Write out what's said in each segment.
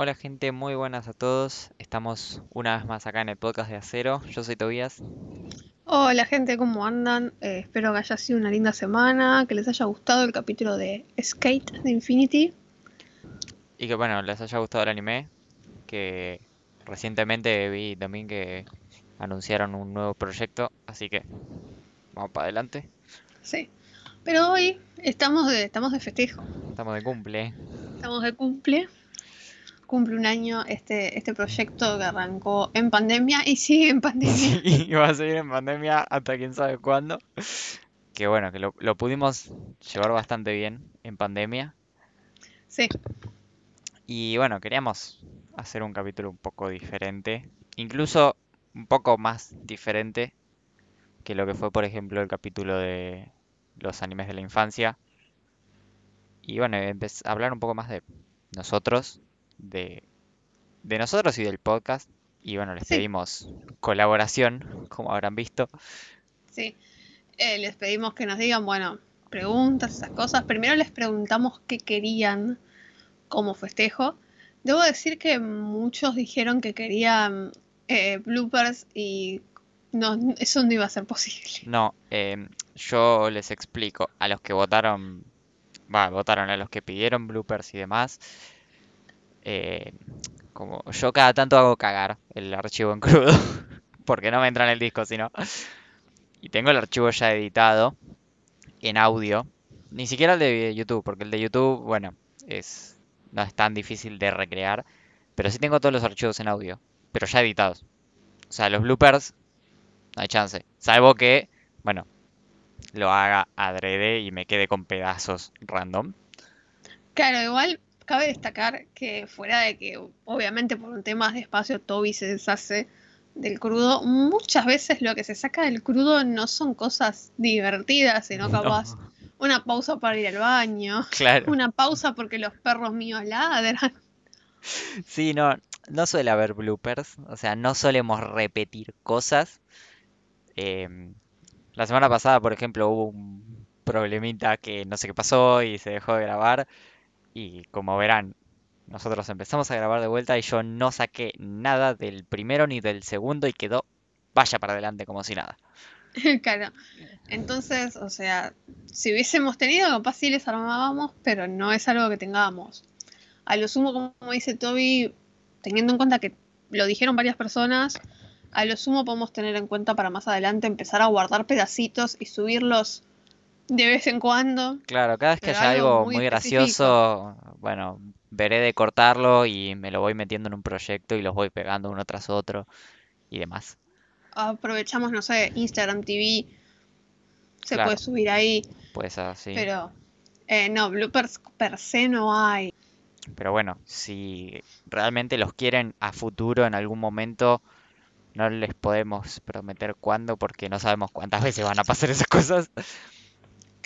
Hola gente, muy buenas a todos. Estamos una vez más acá en el podcast de Acero. Yo soy Tobías. Hola gente, ¿cómo andan? Eh, espero que haya sido una linda semana, que les haya gustado el capítulo de Skate de Infinity. Y que bueno, les haya gustado el anime. Que recientemente vi también que anunciaron un nuevo proyecto. Así que vamos para adelante. Sí. Pero hoy estamos de, estamos de festejo. Estamos de cumple. Estamos de cumple. Cumple un año este, este proyecto que arrancó en pandemia y sigue en pandemia. Y va a seguir en pandemia hasta quién sabe cuándo. Que bueno, que lo, lo pudimos llevar bastante bien en pandemia. Sí, Y bueno, queríamos hacer un capítulo un poco diferente, incluso un poco más diferente que lo que fue, por ejemplo, el capítulo de los animes de la infancia. Y bueno, empe- hablar un poco más de nosotros, de, de nosotros y del podcast. Y bueno, les sí, pedimos colaboración, como habrán visto. sí. Eh, les pedimos que nos digan, bueno, preguntas, esas cosas. Primero les preguntamos qué querían como festejo. Debo decir que muchos dijeron que querían eh, bloopers y no, eso no iba a ser posible. No, em, yo les explico. A los que votaron, va, votaron a los que pidieron bloopers y demás. Eh, como yo cada tanto hago cagar el archivo en crudo, porque no me entra en el disco, sino. Y tengo el archivo ya editado en audio. Ni siquiera el de YouTube, porque el de YouTube, bueno, es no es tan difícil de recrear, pero sí tengo todos los archivos en audio, pero ya editados. O sea, los bloopers no hay chance, salvo que, bueno, lo haga adrede y me quede con pedazos random. Claro, igual cabe destacar que fuera de que obviamente por un tema de espacio Toby se deshace del crudo, muchas veces lo que se saca del crudo no son cosas divertidas, sino capaz No, una pausa para ir al baño, claro. una pausa porque los perros míos ladran. Sí, no, no suele haber bloopers, o sea, no solemos repetir cosas. Em, la semana pasada, por ejemplo, hubo un problemita que no sé qué pasó y se dejó de grabar. Y como verán, nosotros empezamos a grabar de vuelta y yo no saqué nada del primero ni del segundo y quedó vaya para adelante como si nada. Claro, entonces, o sea, si hubiésemos tenido, capaz sí les armábamos, pero no es algo que tengamos. A lo sumo, como dice Toby, teniendo en cuenta que lo dijeron varias personas, a lo sumo podemos tener en cuenta para más adelante empezar a guardar pedacitos y subirlos de vez en cuando, Claro, cada vez que haya algo algo muy gracioso, bueno, veré de cortarlo y me lo voy metiendo en un proyecto y los voy pegando uno tras otro y demás. Aprovechamos, no sé, Instagram TV, se puede subir ahí, pues así. pero eh, no, bloopers per se no hay. Pero bueno, si realmente los quieren a futuro en algún momento, no les podemos prometer cuándo porque no sabemos cuántas veces van a pasar esas cosas.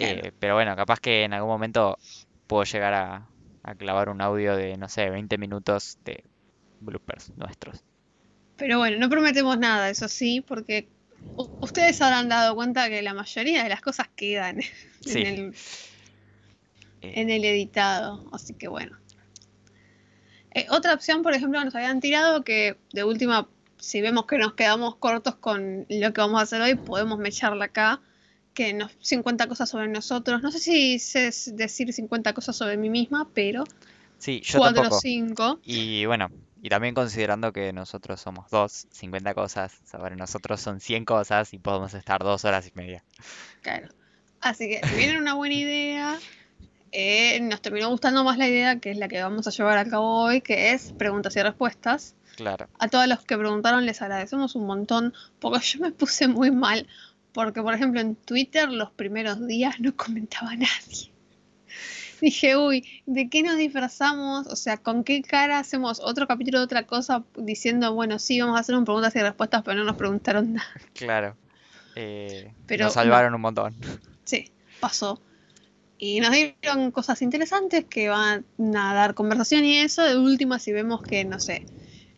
Claro. Eh, pero bueno, capaz que en algún momento puedo llegar a, a clavar un audio de, no sé, 20 minutos de bloopers nuestros. Pero bueno, no prometemos nada, eso sí, porque ustedes habrán dado cuenta que la mayoría de las cosas quedan en Sí, el, eh, en el editado. Así que bueno. Eh, otra opción, por ejemplo, nos habían tirado que de última, si vemos que nos quedamos cortos con lo que vamos a hacer hoy, podemos mecharla acá. Que nos 50 cosas sobre nosotros. No sé si sé decir 50 cosas sobre mí misma, pero sí, yo 4 o tampoco. 5. Y bueno, y también considerando que nosotros somos dos, 50 cosas, sobre nosotros son 100 cosas y podemos estar dos horas y media. Claro. Así que si viene una buena idea, eh, nos terminó gustando más la idea, que es la que vamos a llevar a cabo hoy, que es preguntas y respuestas. Claro. A todos los que preguntaron les agradecemos un montón, porque yo me puse muy mal, porque por ejemplo en Twitter los primeros días no comentaba nadie. Dije, uy, ¿de qué nos disfrazamos? O sea, ¿con qué cara hacemos otro capítulo de otra cosa diciendo, bueno, sí, vamos a hacer un preguntas y respuestas, pero no nos preguntaron nada? Claro. Eh, nos Pero no, salvaron un montón. sí, pasó. Y nos dieron cosas interesantes que van a dar conversación y eso. De última, si vemos que, no sé,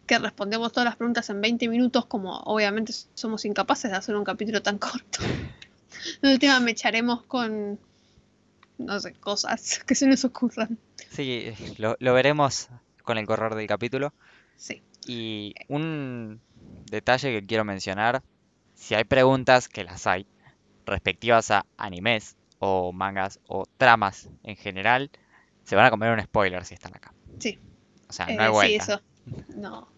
que respondemos todas las preguntas en 20 minutos, como obviamente somos incapaces de hacer un capítulo tan corto. De última, me echaremos con, no sé, cosas que se nos ocurran. Sí, lo, lo veremos con el correr del capítulo. Sí. Y un detalle que quiero mencionar, si hay preguntas, que las hay, respectivas a animes o mangas o tramas en general, se van a comer un spoiler si están acá. Sí. O sea, Eh, no hay sí, vuelta. eso. No.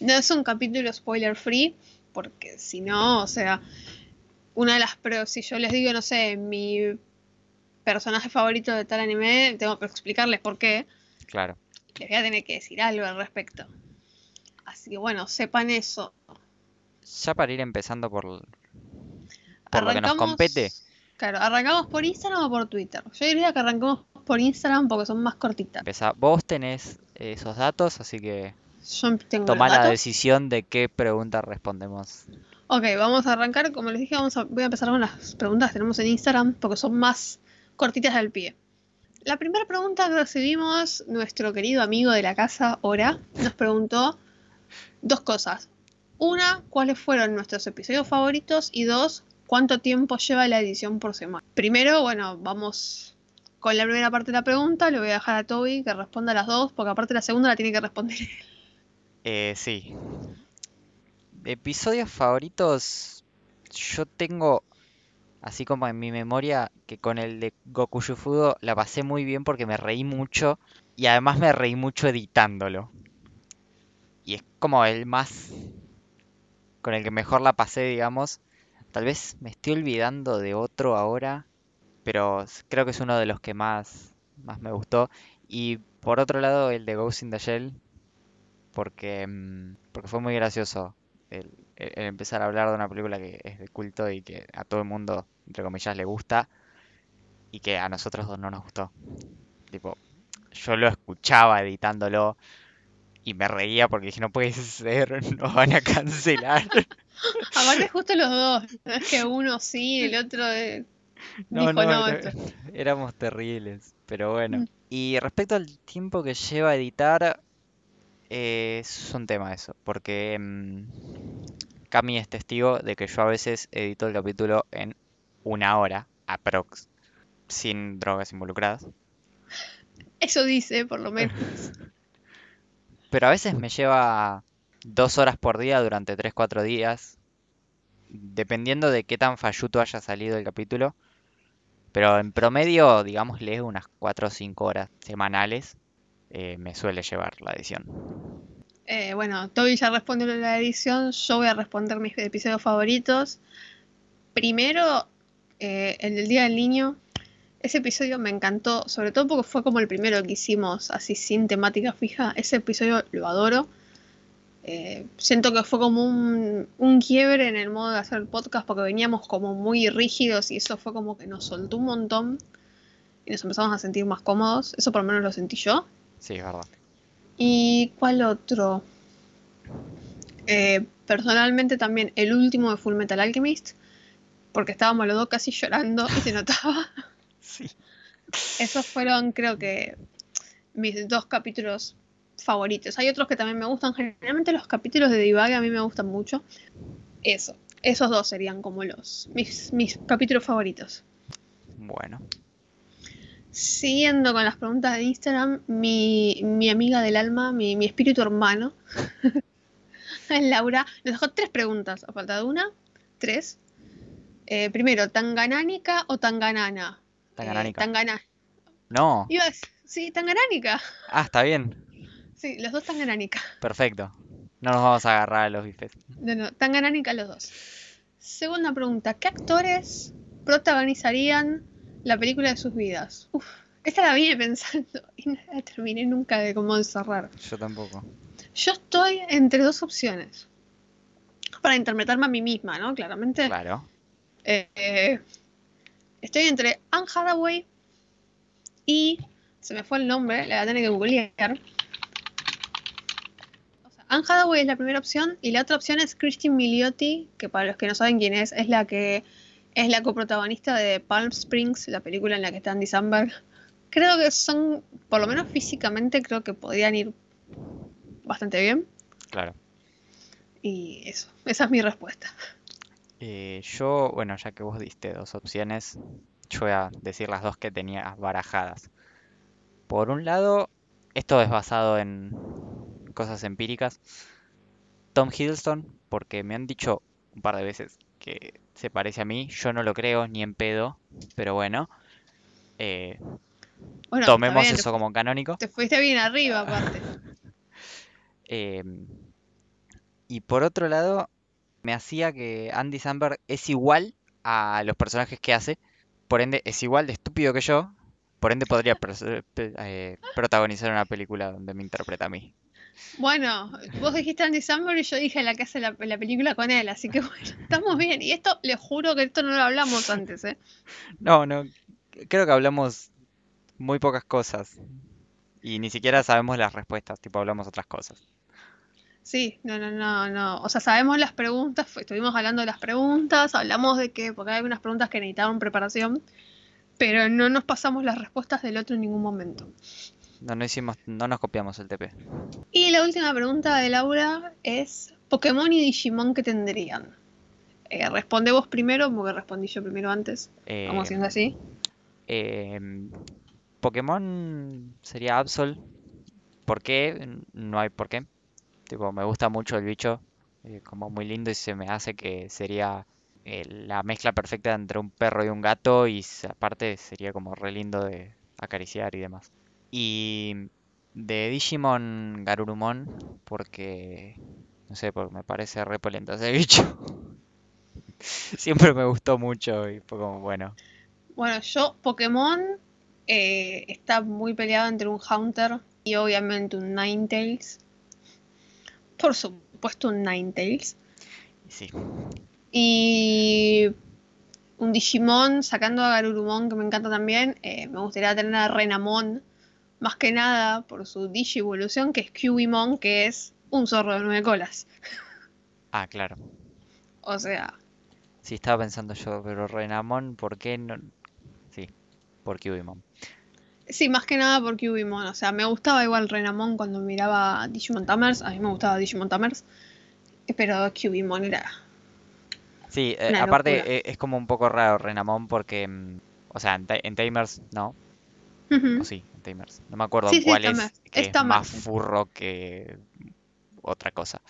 No es un capítulo spoiler free, porque si no, o sea, una de las pero si yo les digo, no sé, mi personaje favorito de tal anime, tengo que explicarles por qué, Claro. les voy a tener que decir algo al respecto. Así que bueno, sepan eso. Ya para ir empezando por, por lo que nos compete, Claro, ¿arrancamos por Instagram o por Twitter? Yo diría que arrancamos por Instagram porque son más cortitas. empezá. Vos tenés esos datos, así que Yo tengo toma los la decisión de qué pregunta respondemos. Ok, vamos a arrancar. Como les dije, vamos a, voy a empezar con las preguntas que tenemos en Instagram porque son más cortitas del pie. La primera pregunta que recibimos, nuestro querido amigo de la casa, Ora, nos preguntó dos cosas. Una, ¿cuáles fueron nuestros episodios favoritos? Y dos, ¿cuánto tiempo lleva la edición por semana? Primero, bueno, vamos con la primera parte de la pregunta. Le voy a dejar a Toby que responda las dos, porque aparte la segunda la tiene que responder él. Eh, sí. Episodios favoritos. Yo tengo, así como en mi memoria, que con el de Goku Shufudo la pasé muy bien porque me reí mucho. Y además me reí mucho editándolo. Y es como el más. con el que mejor la pasé, digamos. Tal vez me estoy olvidando de otro ahora. Pero creo que es uno de los que más, más me gustó. Y por otro lado, el de Ghost in the Shell porque, mm, porque fue muy gracioso el, el- el empezar a hablar de una película que es de culto y que a todo el mundo, entre comillas, le gusta y que a nosotros dos no nos gustó. Tipo, yo lo escuchaba editándolo y me reía porque dije, no puede ser, nos van a cancelar. Aparte, justo los dos. No es que uno sí, el otro eh, No, dijo no, no. era- esto". éramos terribles, pero bueno. Mm. Y respecto al tiempo que lleva a editar, eh, es un tema eso, porque mm, Cami es testigo de que yo a veces edito el capítulo en una hora, aprox, sin drogas involucradas. Eso dice, por lo menos. Pero a veces me lleva dos horas por día durante 3-4 días, dependiendo de qué tan falluto haya salido el capítulo. Pero en promedio, digamos, leo unas 4 o 5 horas semanales, eh, me suele llevar la edición. Eh, bueno, Toby ya respondió la edición. Yo voy a responder mis episodios favoritos. Primero, eh, el del Día del Niño. Ese episodio me encantó, sobre todo porque fue como el primero que hicimos, así sin temática fija. Ese episodio lo adoro. Eh, siento que fue como un, quiebre en el modo de hacer podcast porque veníamos como muy rígidos y eso fue como que nos soltó un montón y nos empezamos a sentir más cómodos. Eso por lo menos lo sentí yo. Sí, es verdad. ¿Y cuál otro? Eh, personalmente también el último de Full Metal Alchemist, porque estábamos los dos casi llorando y se notaba. Sí. Esos fueron, creo que, mis dos capítulos favoritos. Hay otros que también me gustan. Generalmente los capítulos de Divague a mí me gustan mucho. Eso. Esos dos serían como los mis, mis capítulos favoritos. Bueno, Siguiendo con las preguntas de Instagram, mi, mi amiga del alma, mi, mi espíritu hermano, Laura, nos dejó tres preguntas. A falta de una, tres. Eh, primero, ¿tanganánica o tanganana? Tanganánica. Eh, tangana- No. Iba a decir- sí, tanganánica. Ah, está bien. Sí, los dos tanganánica. Perfecto. No nos vamos a agarrar a los bifes. No, no, tanganánica los dos. Segunda pregunta, ¿qué actores protagonizarían la película de sus vidas? Uf, esta la vine pensando y no la terminé nunca de cómo encerrar. Yo tampoco. Yo estoy entre dos opciones. Para interpretarme a mí misma, ¿no? Claramente. Claro. Eh, eh, estoy entre Anne Hathaway y. Se me fue el nombre, la voy a tener que googlear. O sea, Anne Hathaway es la primera opción y la otra opción es Christine Milioti, que para los que no saben quién es, es la que es la coprotagonista de Palm Springs, la película en la que está Andy Samberg. Creo que son, por lo menos físicamente, creo que podrían ir bastante bien. Claro. Y eso, esa es mi respuesta. Eh, yo, bueno, ya que vos diste dos opciones, yo voy a decir las dos que tenía barajadas. Por un lado, esto es basado en cosas empíricas. Tom Hiddleston, porque me han dicho un par de veces que se parece a mí. Yo no lo creo ni en pedo, pero bueno. eh, Bueno, tomemos bien, eso como canónico. te, te fuiste bien arriba, aparte. Eh, y por otro lado, me hacía que Andy Samberg es igual a los personajes que hace. Por ende, es igual de estúpido que yo. Por ende, podría pe- eh, protagonizar una película donde me interpreta a mí. Bueno, vos dijiste Andy Samberg y yo dije la que hace la, la película con él, así que bueno, estamos bien. Y esto, les juro que esto no lo hablamos antes, ¿eh? No, no. Creo que hablamos muy pocas cosas. Y ni siquiera sabemos las respuestas. Tipo, hablamos otras cosas. Sí, no, no, no, no. O sea, sabemos las preguntas, estuvimos hablando de las preguntas, hablamos de que, porque hay algunas preguntas que necesitaban preparación, pero no nos pasamos las respuestas del otro en ningún momento. No, no hicimos, no nos copiamos el TP. Y la última pregunta de Laura es, ¿Pokémon y Digimon qué tendrían? Eh, responde vos primero, porque respondí yo primero antes. Eh, Vamos haciendo así. Em, Pokémon sería Absol. ¿Por qué? No hay por qué. Tipo, me gusta mucho el bicho. eh, como muy lindo y se me hace que sería eh, la mezcla perfecta entre un perro y un gato. Y aparte sería como re lindo de acariciar y demás. Y de Digimon Garurumon. Porque, no sé, porque me parece re polenta ese bicho. Siempre me gustó mucho y fue como, bueno. Bueno, yo, Pokémon eh, está muy peleado entre un Haunter y obviamente un Ninetales. Por supuesto, un Ninetales. Sí. Y un Digimon, sacando a Garurumon, que me encanta también, eh, me gustaría tener a Renamon, más que nada por su Digivolución, que es Cubimon, que es un zorro de nueve colas. Ah, claro. O sea, Sí, estaba pensando yo, pero Renamon, ¿por qué no? Sí, por Cubimon. sí, más que nada por Cubimon. O sea, me gustaba igual Renamon cuando miraba Digimon Tamers, a mí me gustaba Digimon Tamers, pero Cubimon era... Sí, eh, aparte eh, es como un poco raro Renamon porque, mm, o sea, en, en Tamers no, o sí, Tamers. No me acuerdo Sí, en sí, cuál Tamers. es, que Es es más furro que otra cosa.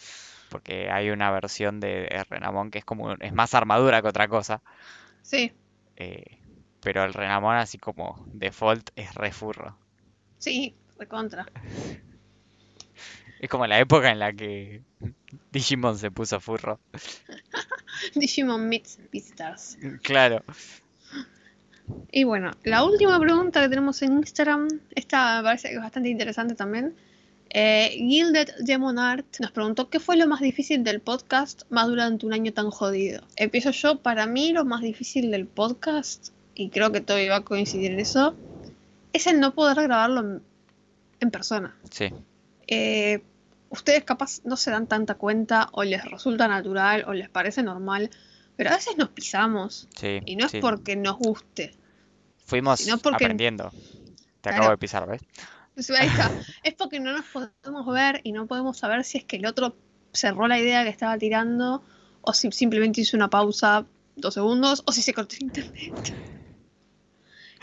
Porque hay una versión de, Renamon que es como, es más armadura que otra cosa. Sí, eh, pero el Renamon así como default es re furro. sí, recontra. Es como la época en la que Digimon se puso furro. Digimon Meets Visitors. Claro. Y bueno, la última pregunta que tenemos en Instagram, esta me parece que es bastante interesante también. Eh, Gilded Demon Art nos preguntó qué fue lo más difícil del podcast más durante un año tan jodido. Empiezo yo, para mí lo más difícil del podcast, y creo que todo iba a coincidir en eso, es el no poder grabarlo en, en persona. Sí. Eh, ustedes capaz no se dan tanta cuenta o les resulta natural o les parece normal, pero a veces nos pisamos Sí, y no es sí. porque nos guste. Fuimos porque- aprendiendo. Te Claro. acabo de pisar, ¿ves? Sea, ahí está. Es porque no nos podemos ver y no podemos saber si es que el otro cerró la idea que estaba tirando o si simplemente hizo una pausa dos segundos o si se cortó el internet.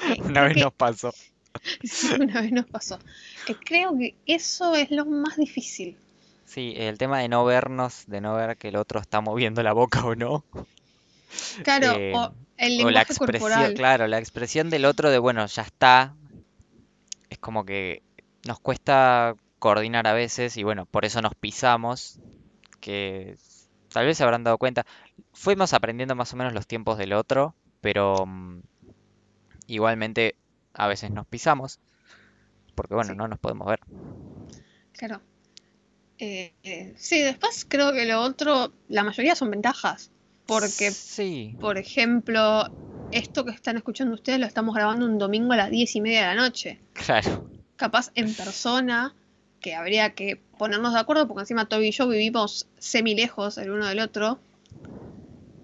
Eh, Una vez que- nos pasó. sí, una vez nos pasó. Eh, creo que eso es lo más difícil. Sí, el tema de no vernos, de no ver que el otro está moviendo la boca o no. Claro, Eh, o el O la expresión, corporal. claro, la expresión del otro de, bueno, ya está. Es como que nos cuesta coordinar a veces y bueno, por eso nos pisamos, que tal vez se habrán dado cuenta. Fuimos aprendiendo más o menos los tiempos del otro, pero mm, igualmente a veces nos pisamos, porque bueno, Sí. no nos podemos ver. Claro. Eh, eh, sí, después creo que lo otro, la mayoría son ventajas. Porque Sí, Por ejemplo, esto que están escuchando ustedes lo estamos grabando un domingo a las diez y media de la noche. claro, Capaz en persona, que habría que ponernos de acuerdo, porque encima Toby y yo vivimos semi lejos el uno del otro.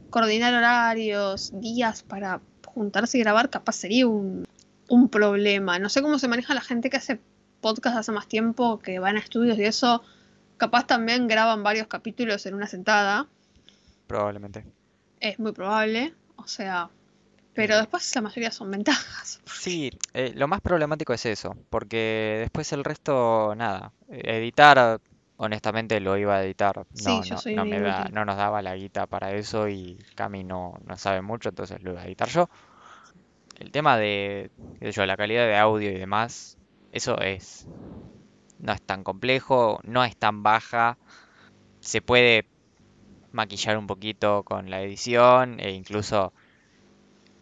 Coordinar horarios, días para juntarse y grabar, capaz sería un, un problema. No sé cómo se maneja la gente que hace podcast hace más tiempo, que van a estudios y eso. Capaz también graban varios capítulos en una sentada probablemente. es muy probable. O sea, Pero después la mayoría son ventajas. Sí, eh, lo más problemático es eso, porque después el resto, nada, editar, honestamente lo iba a editar, Sí, no, yo no, soy no me da, no nos daba la guita para eso y Cami no, no sabe mucho, entonces lo iba a editar yo. El tema de, sé yo, la calidad de audio y demás, eso es, no es tan complejo, no es tan baja, se puede maquillar un poquito con la edición e incluso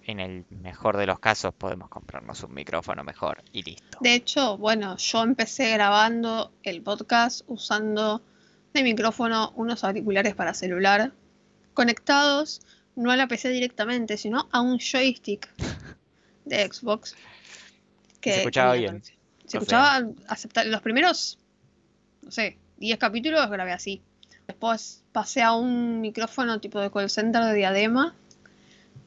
en el mejor de los casos podemos comprarnos un micrófono mejor y listo. De hecho, bueno, yo empecé grabando el podcast usando de micrófono unos auriculares para celular conectados no a la PC directamente, sino a un joystick de Xbox. Y se escuchaba bien. conexión. Se O sea, escuchaba aceptar los primeros, no sé, 10 capítulos grabé así. Después pasé a un micrófono tipo de call center de diadema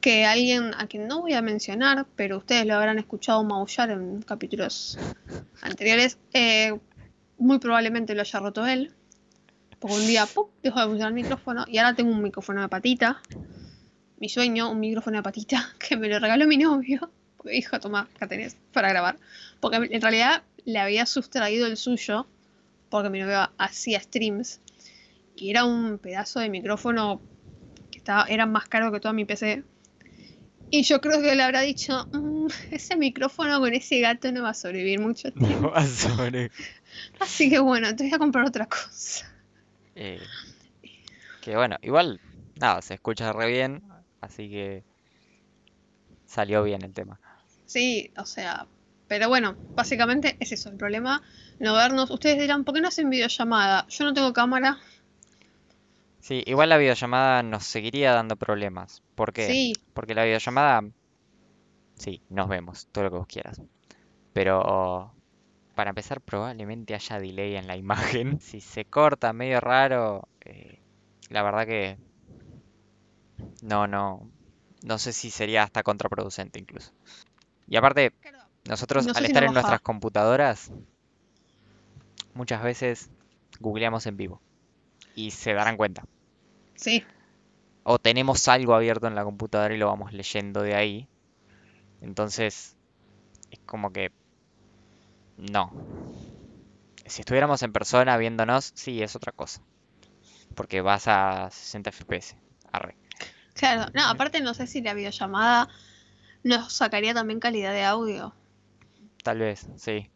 que alguien a quien no voy a mencionar, pero ustedes lo habrán escuchado maullar en capítulos anteriores, eh, muy probablemente lo haya roto él. Porque un día ¡pum! dejó de funcionar el micrófono y ahora tengo un micrófono de patita. Mi sueño, un micrófono de patita que me lo regaló mi novio. Porque dijo, toma, acá tenés para grabar. Porque en realidad le había sustraído el suyo porque mi novio hacía streams y era un pedazo de micrófono que estaba, era más caro que toda mi PC. Y yo creo que le habrá dicho, "Mm, ese micrófono con ese gato no va a sobrevivir mucho No tiempo. va a sobre- Así que bueno, te voy a comprar otra cosa. eh, que bueno, igual, nada, se escucha re bien, así que salió bien el tema. Sí, o sea, pero bueno, básicamente es eso el problema. No vernos. Ustedes dirán, ¿por qué no hacen videollamada? Yo no tengo cámara. Sí, igual la videollamada nos seguiría dando problemas. ¿Por qué? Sí, Porque la videollamada, sí, nos vemos, todo lo que vos quieras. Pero para empezar, probablemente haya delay en la imagen. Si se corta medio raro, eh, la verdad que no, no, no sé si sería hasta contraproducente incluso. Y aparte, nosotros No sé al si estar en nuestras computadoras, muchas veces googleamos en vivo y se darán cuenta. Sí. O tenemos algo abierto en la computadora y lo vamos leyendo de ahí. Entonces, es como que... No. Si estuviéramos en persona viéndonos, sí, es otra cosa. Porque vas a 60 FPS. Arre. Claro, no, aparte no sé si la videollamada nos sacaría también calidad de audio. Tal vez, sí.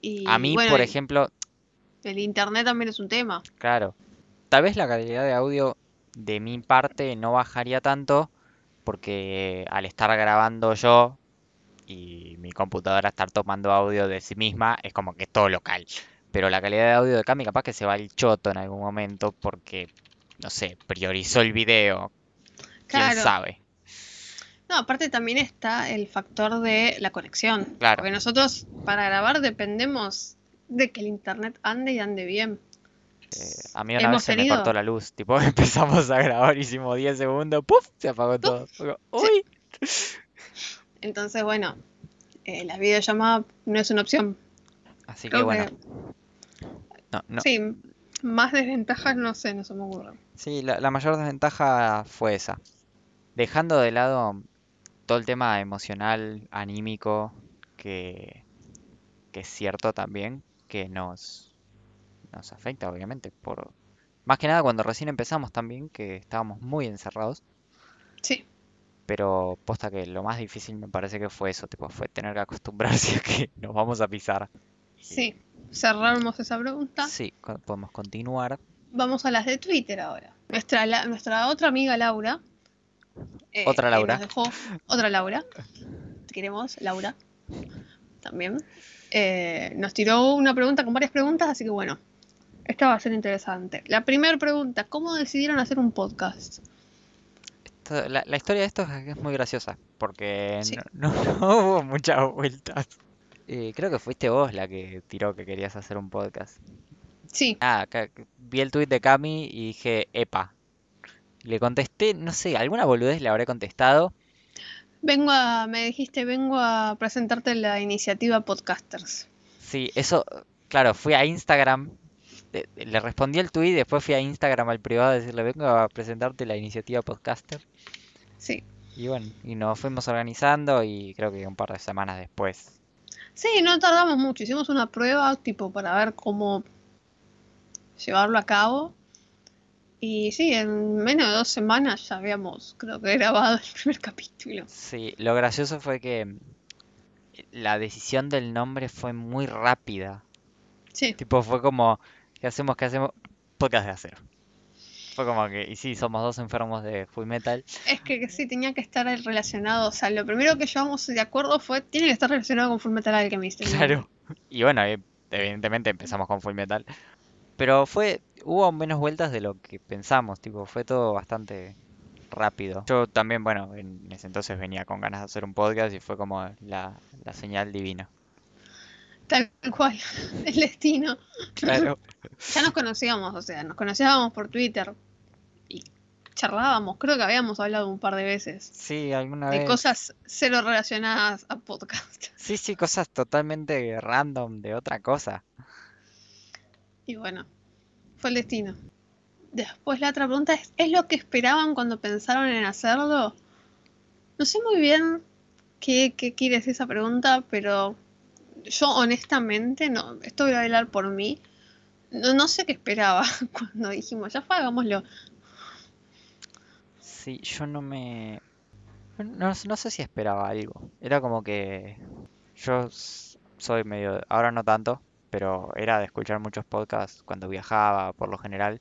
Y A mí, bueno, por ejemplo, el internet también es un tema. claro. Tal vez la calidad de audio de mi parte no bajaría tanto. Porque al estar grabando yo y mi computadora estar tomando audio de sí misma, es como que es todo local. Pero la calidad de audio de Cami capaz que se va al choto en algún momento porque, no sé, priorizó el video. ¿Quién sabe? No, aparte también está el factor de la conexión. Claro. Porque nosotros para grabar dependemos de que el internet ande y ande bien. Eh, a mí una vez se me tenido- cortó la luz. Tipo, empezamos a grabar, hicimos 10 segundos, ¡puf! Se apagó todo. ¡Uy! Entonces, bueno, eh, la videollamada no es una opción. Así que bueno. que No, no. sí, más desventajas no sé, no se me ocurre. Sí, la, la mayor desventaja fue esa. Dejando de lado todo el tema emocional, anímico, que, que es cierto también, que nos, nos afecta, obviamente, por más que nada cuando recién empezamos también, que estábamos muy encerrados, Sí, pero posta que lo más difícil me parece que fue eso, tipo, fue tener que acostumbrarse a que nos vamos a pisar. sí. Cerramos esa pregunta. Sí, podemos continuar. Vamos a las de Twitter ahora. Nuestra, la- nuestra otra amiga Laura. eh, Otra Laura. nos dejó, otra Laura. Te queremos, Laura. También. eh, nos tiró una pregunta con varias preguntas, así que bueno. Esta va a ser interesante. La primera pregunta, ¿cómo decidieron hacer un podcast? Esto- la, la historia de esto es, muy graciosa, porque Sí. no, no- no hubo muchas vueltas. Eh, creo que fuiste vos la que tiró que querías hacer un podcast. Sí, Ah, vi el tweet de Cami y dije, epa. Le contesté, no sé, alguna boludez le habré contestado. vengo a, me dijiste, vengo a presentarte la iniciativa Podcasters. Sí, eso, claro, fui a Instagram, le, respondí el tweet, después fui a Instagram al privado a decirle, vengo a presentarte la iniciativa podcaster. Sí. Y bueno, y nos fuimos organizando y creo que un par de semanas después. Sí, no tardamos mucho. Hicimos una prueba tipo para ver cómo llevarlo a cabo. Y sí, en menos de dos semanas ya habíamos, creo que grabado el primer capítulo. Sí, lo gracioso fue que la decisión del nombre fue muy rápida. Sí, Tipo, fue como, ¿qué hacemos? ¿Qué hacemos? Podcast de acero. Fue como que, y sí, somos dos enfermos de Full Metal. es que sí tenía que estar relacionado. O sea, lo primero que llevamos de acuerdo fue, tiene que estar relacionado con Fullmetal Alchemist. el nombre. Claro. Y bueno, eh, evidentemente empezamos con Full Metal. Pero fue, hubo menos vueltas de lo que pensamos, tipo, fue todo bastante rápido. Yo también, bueno, en ese entonces venía con ganas de hacer un podcast y fue como la, la señal divina. Tal cual, el destino. Claro. Ya nos conocíamos, o sea, nos conocíamos por Twitter y charlábamos, creo que habíamos hablado un par de veces Sí, alguna de vez. cosas cero relacionadas a podcast. Sí, sí, cosas totalmente random de otra cosa. Y bueno, fue el destino. Después la otra pregunta es, ¿es lo que esperaban cuando pensaron en hacerlo? No sé muy bien qué, qué quiere decir esa pregunta, pero yo honestamente, no, esto voy a hablar por mí, no, no sé qué esperaba cuando dijimos, ya fue, hagámoslo. Sí, yo no me... No, no sé si esperaba algo. Era como que yo soy medio... Ahora no tanto, pero era de escuchar muchos podcasts cuando viajaba, por lo general,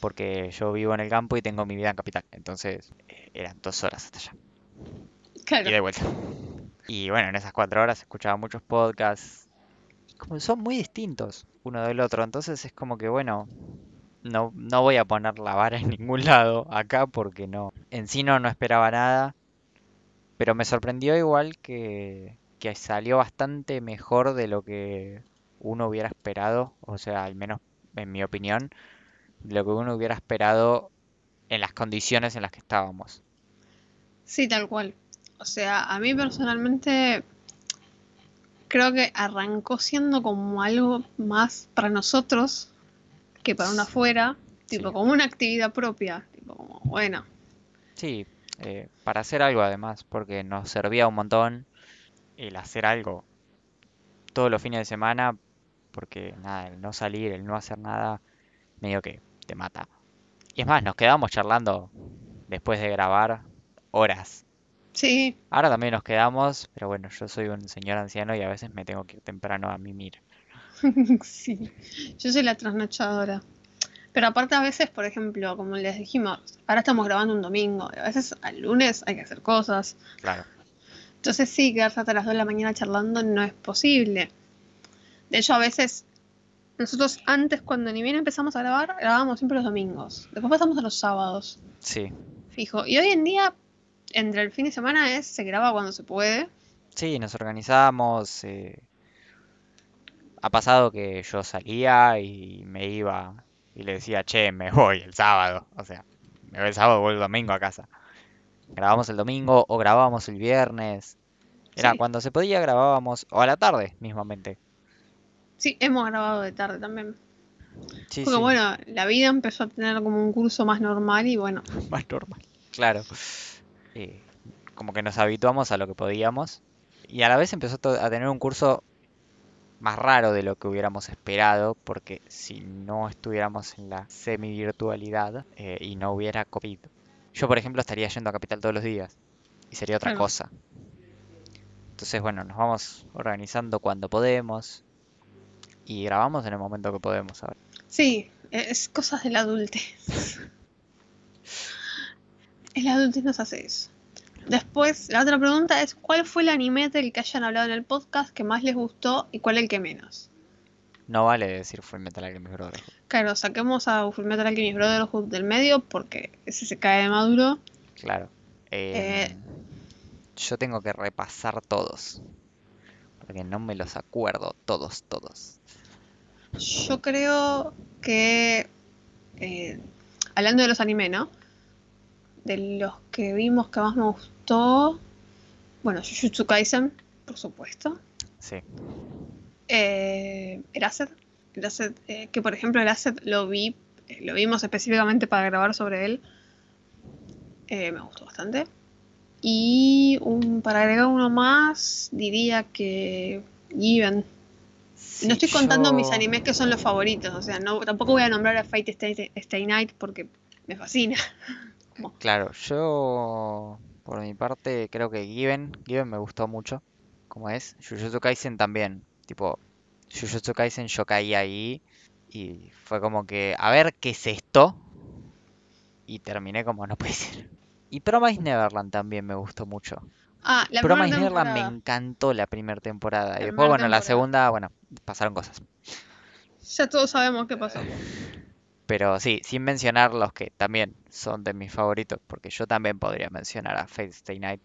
porque yo vivo en el campo y tengo mi vida en capital. Entonces eh, eran dos horas hasta allá. Claro, Y de vuelta. Y bueno, en esas cuatro horas escuchaba muchos podcasts. Como son muy distintos uno del otro. Entonces es como que, bueno, no, no voy a poner la vara en ningún lado acá porque no. En sí no, no esperaba nada. Pero me sorprendió igual que, que salió bastante mejor de lo que uno hubiera esperado. O sea, al menos en mi opinión, de lo que uno hubiera esperado en las condiciones en las que estábamos. sí, tal cual. O sea, a mí personalmente creo que arrancó siendo como algo más para nosotros que para una afuera, tipo Sí. como una actividad propia, tipo como, bueno, Sí, eh, para hacer algo además, porque nos servía un montón el hacer algo todos los fines de semana, porque nada, el no salir, el no hacer nada, medio que te mata. Y es más, nos quedamos charlando después de grabar horas. Sí, Ahora también nos quedamos, pero bueno, yo soy un señor anciano y a veces me tengo que ir temprano a mimir. sí, yo soy la trasnochadora. Pero aparte a veces, por ejemplo, como les dijimos, ahora estamos grabando un domingo, y a veces al lunes hay que hacer cosas. Claro, Entonces sí, quedarse hasta las 2 de la mañana charlando no es posible. De hecho, a veces, nosotros antes, cuando ni bien empezamos a grabar, grabábamos siempre los domingos. Después pasamos a los sábados, sí. fijo. Y hoy en día, entre el fin de semana es, se graba cuando se puede. Sí, nos organizamos. eh, Ha pasado que yo salía y me iba y le decía, che, me voy el sábado. O sea, me voy el sábado, vuelvo el domingo a casa. Grabamos el domingo o grabábamos el viernes. Era Sí. cuando se podía grabábamos, o a la tarde mismamente. Sí, hemos grabado de tarde también. Sí, Porque sí, bueno, la vida empezó a tener como un curso más normal y bueno, más normal. Claro. Eh, como que nos habituamos a lo que podíamos. Y a la vez empezó a tener un curso más raro de lo que hubiéramos esperado, porque si no estuviéramos en la semi-virtualidad eh, y no hubiera COVID, yo por ejemplo estaría yendo a Capital todos los días y sería otra Claro. cosa. Entonces, bueno, nos vamos organizando cuando podemos y grabamos en el momento que podemos ahora. sí, es cosas de la adultez. El adultez nos hace eso. Después, la otra pregunta es, ¿cuál fue el anime del que hayan hablado en el podcast que más les gustó y cuál el que menos? No vale decir Fullmetal Alchemist Brotherhood. Claro, saquemos a Fullmetal Alchemist Brotherhood del medio porque ese se cae de maduro. Claro. Eh. Em, yo tengo que repasar todos. Porque no me los acuerdo todos, todos. Yo creo que, eh, hablando de los anime, ¿no? De los que vimos que más me gustó, bueno, Jujutsu Kaisen, por supuesto. Sí. Eh, Erased, Erased, eh, que por ejemplo Erased lo vi, eh, lo vimos específicamente para grabar sobre él. Me gustó bastante. Y un, para agregar uno más, diría que Given. Sí, No estoy contando mis animes que son los favoritos, o sea, no, tampoco voy a nombrar a Fate Stay, Stay Night porque me fascina. Claro, yo por mi parte creo que Given, Given me gustó mucho, como es. Jujutsu Kaisen también, tipo, Jujutsu Kaisen yo caí ahí y fue como que, a ver, ¿qué es esto? Y terminé como, no puede ser. Y Promise Neverland también me gustó mucho. Ah, la Promise Neverland me encantó la primera temporada. Y después, bueno, la segunda, bueno, pasaron cosas. Ya todos sabemos qué pasó. Pero sí, sin mencionar los que también son de mis favoritos, porque yo también podría mencionar a Fate Stay Night,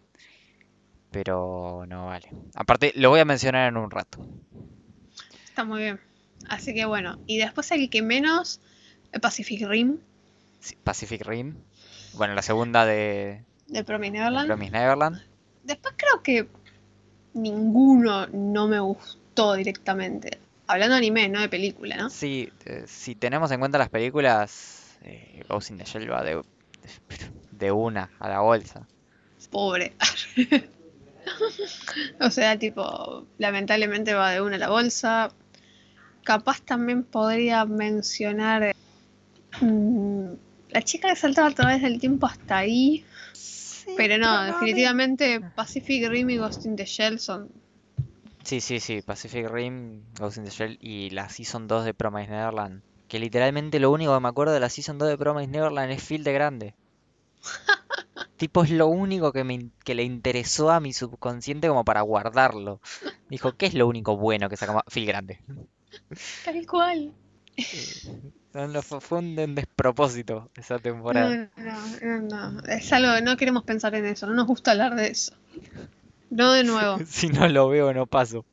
pero no vale. Aparte, lo voy a mencionar en un rato. Está muy bien. Así que bueno, y después el que menos, el Pacific Rim Sí, Pacific Rim, bueno, la segunda de, de Promise de Neverland. Promise Neverland. Después creo que ninguno no me gustó directamente. Hablando de anime, no de película, ¿no? Sí, eh, si tenemos en cuenta las películas, eh, Ghost in the Shell va de, de una a la bolsa. Pobre. o sea, tipo, lamentablemente va de una a la bolsa. Capaz también podría mencionar eh, mm, la chica que saltaba a través del tiempo hasta ahí. Pero no, definitivamente Pacific Rim y Ghost in the Shell son. Sí, sí, sí, Pacific Rim, Ghost in the Shell y la Season 2 de Promise Neverland. Que literalmente lo único que me acuerdo de la Season 2 de Promise Neverland es Phil de grande. Tipo, es lo único que, me, que le interesó a mi subconsciente como para guardarlo. Dijo, ¿qué es lo único bueno que sacamos? Phil grande. Tal cual. No, no, fue, un despropósito esa temporada. No, no, no, no. Es algo, no queremos pensar en eso, no nos gusta hablar de eso. No de nuevo. Si no lo veo, no paso.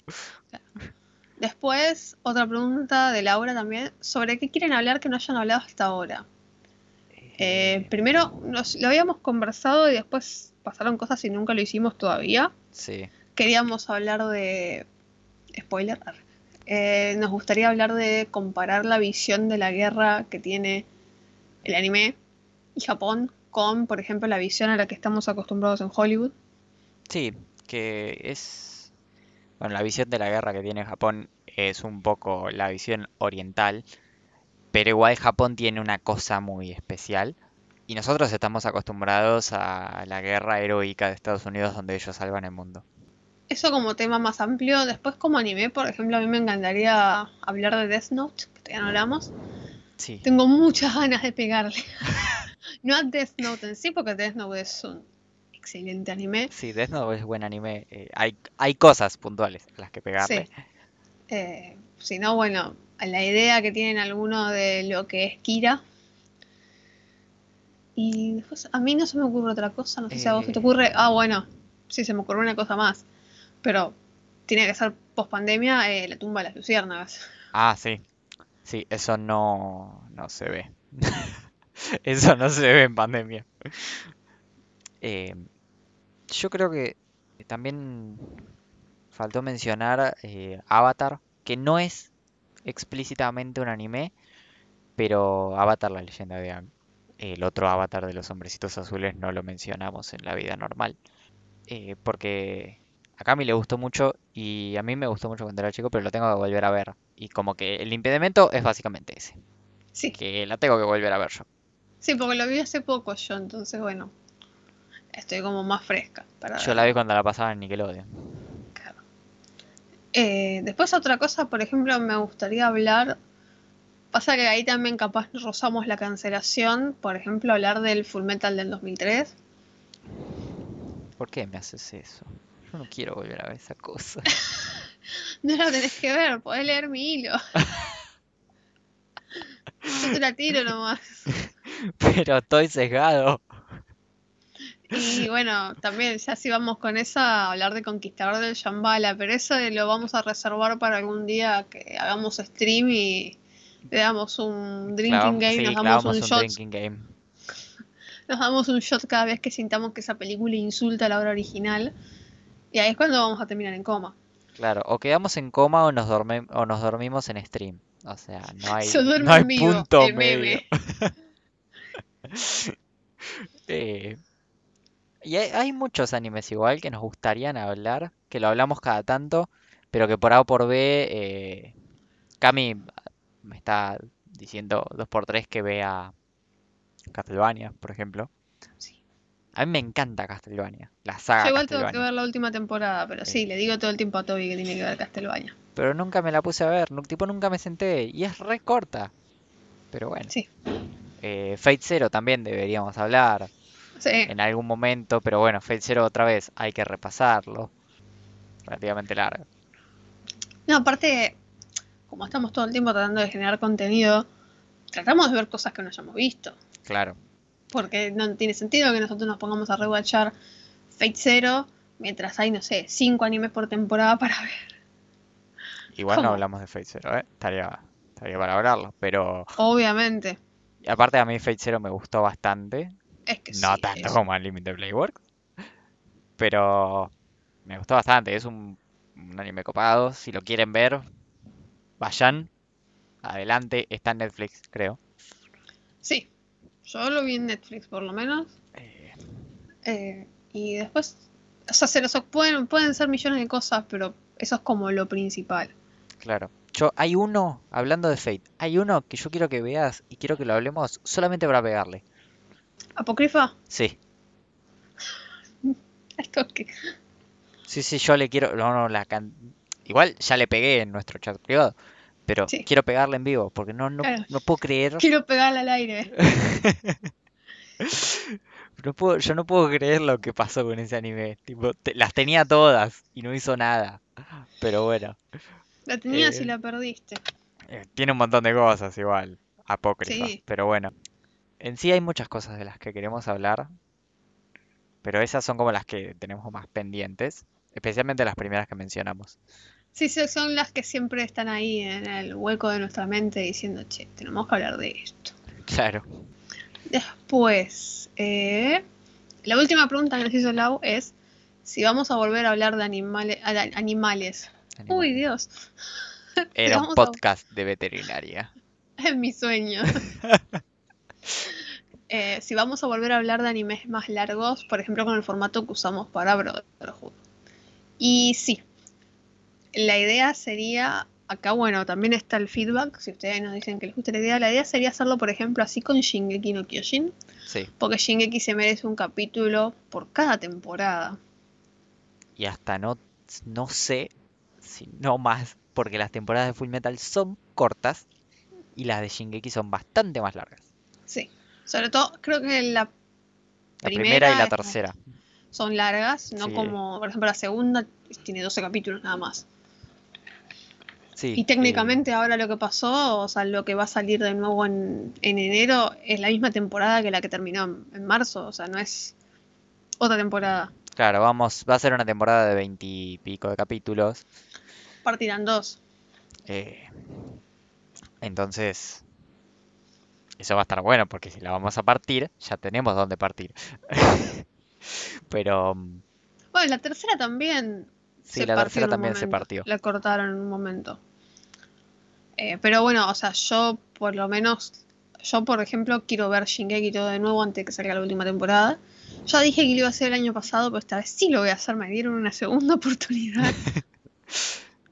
Después, otra pregunta de Laura también. ¿Sobre qué quieren hablar que no hayan hablado hasta ahora? Eh, primero, nos, lo habíamos conversado y después pasaron cosas y nunca lo hicimos todavía. Sí. Queríamos hablar de... Spoiler. Eh, nos gustaría hablar de comparar la visión de la guerra que tiene el anime y Japón con, por ejemplo, la visión a la que estamos acostumbrados en Hollywood. Sí, que es... Bueno, la visión de la guerra que tiene Japón es un poco la visión oriental, pero igual Japón tiene una cosa muy especial. Y nosotros estamos acostumbrados a la guerra heroica de Estados Unidos donde ellos salvan el mundo. Eso como tema más amplio. Después como anime, por ejemplo, a mí me encantaría hablar de Death Note, que todavía no hablamos. Sí, Tengo muchas ganas de pegarle. no a Death Note en sí, porque Death Note es un excelente anime. sí, Death Note es buen anime. eh, hay, hay cosas puntuales a las que pegarle. Sí. Eh, si no, bueno, la idea que tienen algunos de lo que es Kira. Y después, a mí no se me ocurre otra cosa, no sé si a vos se te Eh. ocurre. Ah, bueno, sí, se me ocurre una cosa más. Pero tiene que ser post pandemia la tumba de las luciérnagas. Ah, sí. Sí, eso no, no se ve. Eso no se ve en pandemia. Eh, yo creo que también faltó mencionar eh, Avatar, que no es explícitamente un anime, pero Avatar, la leyenda de el otro Avatar de los hombrecitos azules, no lo mencionamos en la vida normal. Eh, porque a Cami le gustó mucho y a mí me gustó mucho cuando era chico, pero lo tengo que volver a ver. Y como que el impedimento es básicamente ese, Sí, que la tengo que volver a ver yo. sí, porque lo vi hace poco yo, entonces bueno, estoy como más fresca para Yo la vi cuando la pasaba en Nickelodeon. Claro. Eh, después otra cosa, por ejemplo, me gustaría hablar. Pasa que ahí también capaz rozamos la cancelación. Por ejemplo, hablar del Full Metal del 2003. ¿Por qué me haces eso? Yo no quiero volver a ver esa cosa. No la tenés que ver, podés leer mi hilo. Yo te la tiro nomás. Pero estoy sesgado. Y bueno, también ya si vamos con esa, hablar de Conquistador del Shambhala, pero eso lo vamos a reservar para algún día que hagamos stream y le damos un drinking game, sí, nos damos un un shot drinking game. Nos damos un shot cada vez que sintamos que esa película insulta a la obra original. Y ahí es cuando vamos a terminar en coma. Claro, o quedamos en coma o nos, dorme- o nos dormimos en stream. O sea, no hay, no hay vivo, punto medio. Eh, Y hay, hay muchos animes igual que nos gustarían hablar, que lo hablamos cada tanto, pero que por A o por B, eh, Cami me está diciendo dos por tres que vea Castlevania, por ejemplo. Sí. A mí me encanta Castlevania, la Yo saga igual tengo que ver la última temporada, pero Sí. sí, le digo todo el tiempo a Toby que tiene que ver Castlevania. pero nunca me la puse a ver, nu- tipo nunca me senté y es re corta. Pero bueno, Sí, eh, Fate Zero también deberíamos hablar sí, en algún momento, pero bueno, Fate Zero otra vez hay que repasarlo. Relativamente largo. No, aparte, como estamos todo el tiempo tratando de generar contenido, tratamos de ver cosas que no hayamos visto. Claro. Porque no tiene sentido que nosotros nos pongamos a rewatchar Fate Zero mientras hay, no sé, cinco animes por temporada para ver. Igual no hablamos de Fate Zero, ¿eh? Estaría, estaría para hablarlo, pero Obviamente. y aparte a mí Fate Zero me gustó bastante, Es que no sí, tanto es- como Unlimited Blade Works, pero me gustó bastante, es un, un anime copado, si lo quieren ver, vayan, adelante, está en Netflix, creo. Sí, yo lo vi en Netflix por lo menos. Eh, eh, y después, o sea, se los pueden, pueden ser millones de cosas, pero eso es como lo principal. claro. Yo, hay uno, hablando de Fate, hay uno que yo quiero que veas y quiero que lo hablemos solamente para pegarle. ¿Apócrifa? Sí, Esto que. Sí, sí, yo le quiero. No, no, la can- Igual ya le pegué en nuestro chat privado. Pero Sí. quiero pegarle en vivo. Porque no, no, Claro. no puedo creer. Quiero pegarle al aire. No puedo, yo no puedo creer lo que pasó con ese anime. Tipo, te- las tenía todas y no hizo nada. Pero bueno. La tenías Eh. y la perdiste. eh, tiene un montón de cosas igual. Apócrifas. Sí. Pero bueno. En sí hay muchas cosas de las que queremos hablar. Pero esas son como las que tenemos más pendientes. Especialmente las primeras que mencionamos. Sí, son las que siempre están ahí en el hueco de nuestra mente diciendo, che, tenemos que hablar de esto. Claro. Después, eh, la última pregunta que nos hizo Lau es si vamos a volver a hablar de animales. animales. Animal. Uy, Dios, Era un a- podcast de veterinaria. es mi sueño. Eh, si vamos a volver a hablar de animes más largos, por ejemplo, con el formato que usamos para Brotherhood. Y sí, la idea sería, acá bueno, también está el feedback, si ustedes nos dicen que les gusta la idea, la idea sería hacerlo, por ejemplo, así con Shingeki no Kyojin, Sí. porque Shingeki se merece un capítulo por cada temporada. Y hasta no, no sé si no más, porque las temporadas de Full Metal son cortas y las de Shingeki son bastante más largas. Sí, sobre todo creo que la La Primera primera y la tercera. son largas, no Sí. como, por ejemplo, la segunda tiene 12 capítulos nada más. Sí. Y eh, técnicamente ahora lo que pasó, o sea, lo que va a salir de nuevo en, en enero es la misma temporada que la que terminó en, en marzo, o sea, no es otra temporada. claro, vamos, va a ser una temporada de veintipico de capítulos. Partirán dos. eh, entonces, eso va a estar bueno, porque si la vamos a partir, ya tenemos dónde partir. Pero mm, Bueno, la tercera también sí, se la partió tercera también se partió. La cortaron en un momento. Eh, pero bueno, o sea, yo por lo menos, yo por ejemplo quiero ver Shingeki todo de nuevo antes de que salga la última temporada. Ya dije que lo iba a hacer el año pasado, pero esta vez sí lo voy a hacer, me dieron una segunda oportunidad.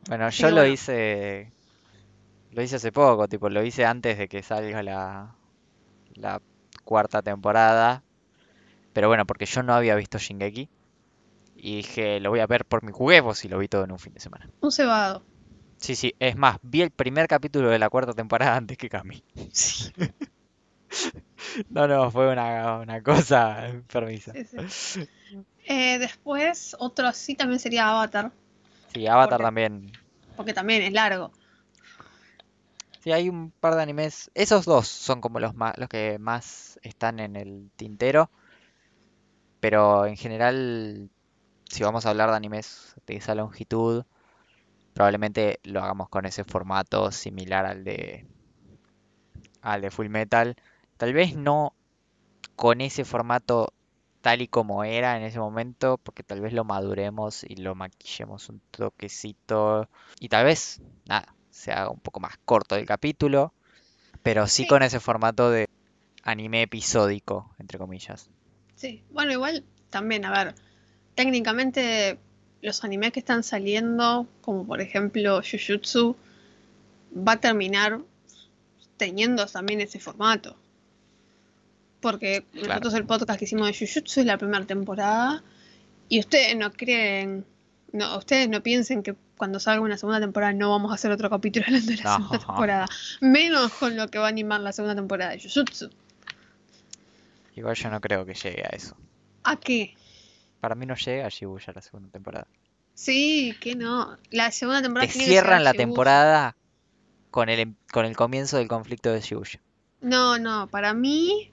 Bueno, yo lo bueno. hice. Lo hice hace poco, tipo, lo hice antes de que salga la, la cuarta temporada. Pero bueno, porque yo no había visto Shingeki. Y dije, lo voy a ver por mis huevos y lo vi todo en un fin de semana. Un cebado. Sí, sí, es más, vi el primer capítulo de la cuarta temporada antes que Cami. Sí, No, no, fue una, una cosa enfermiza. sí, sí. Eh, después, otro así también sería Avatar, Sí, Avatar Porque- también. porque también es largo. Sí, hay un par de animes. Esos dos son como los más, los que más están en el tintero. Pero en general, si vamos a hablar de animes de esa longitud, probablemente lo hagamos con ese formato similar al de al de Full Metal. Tal vez no con ese formato tal y como era en ese momento, porque tal vez lo maduremos y lo maquillemos un toquecito. Y tal vez, nada, se haga un poco más corto el capítulo, pero sí Sí. con ese formato de anime episódico, entre comillas. Sí, bueno, igual también, a ver, técnicamente los animes que están saliendo, como por ejemplo Jujutsu, va a terminar teniendo también ese formato. Porque Claro. nosotros el podcast que hicimos de Jujutsu es la primera temporada y ustedes no creen, no, ustedes no piensen que cuando salga una segunda temporada no vamos a hacer otro capítulo hablando de la No. segunda temporada. Menos con lo que va a animar la segunda temporada de Jujutsu. Igual yo no creo que llegue a eso. ¿A qué? Para mí no llega a Shibuya la segunda temporada. Sí, que no. La segunda temporada Te tiene que cierran a la Shibuya. temporada con el, em- con el comienzo del conflicto de Shibuya. No, no, para mí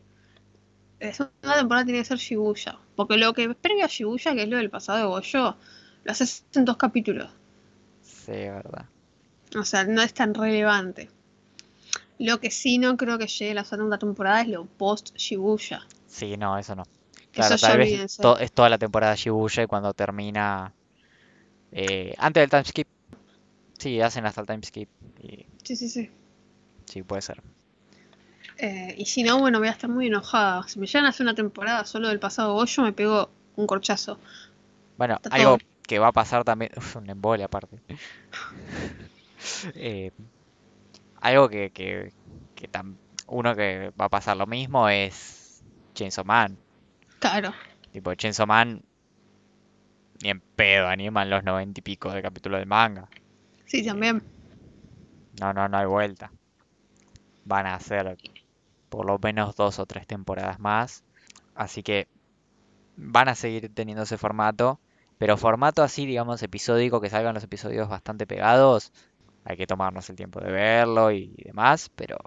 la segunda temporada tiene que ser Shibuya. Porque lo que previo a Shibuya, que es lo del pasado de Goyo, lo haces en dos capítulos. Sí, verdad. O sea, no es tan relevante. Lo que sí no creo que llegue la segunda temporada es lo post Shibuya. Sí, no, eso no. Claro, Eso tal vez to- es toda la temporada Shibuya y cuando termina eh, antes del time skip. Sí, hacen hasta el time skip. Y Sí, sí, sí. sí, puede ser. Eh, y si no, bueno, voy a estar muy enojada. Si me llegan a hacer una temporada solo del pasado Goyo, me pego un corchazo. Bueno, Está algo todo. Que va a pasar también. Uf, un embole aparte. Eh, algo que, que, que tam- uno que va a pasar lo mismo es Chainsaw Man. Claro. Tipo, Chainsaw Man ni en pedo animan los noventa y pico de capítulo del manga. Sí, también. No, no, no hay vuelta. Van a hacer por lo menos dos o tres temporadas más. Así que van a seguir teniendo ese formato. Pero formato así, digamos, episódico, que salgan los episodios bastante pegados. Hay que tomarnos el tiempo de verlo y demás, pero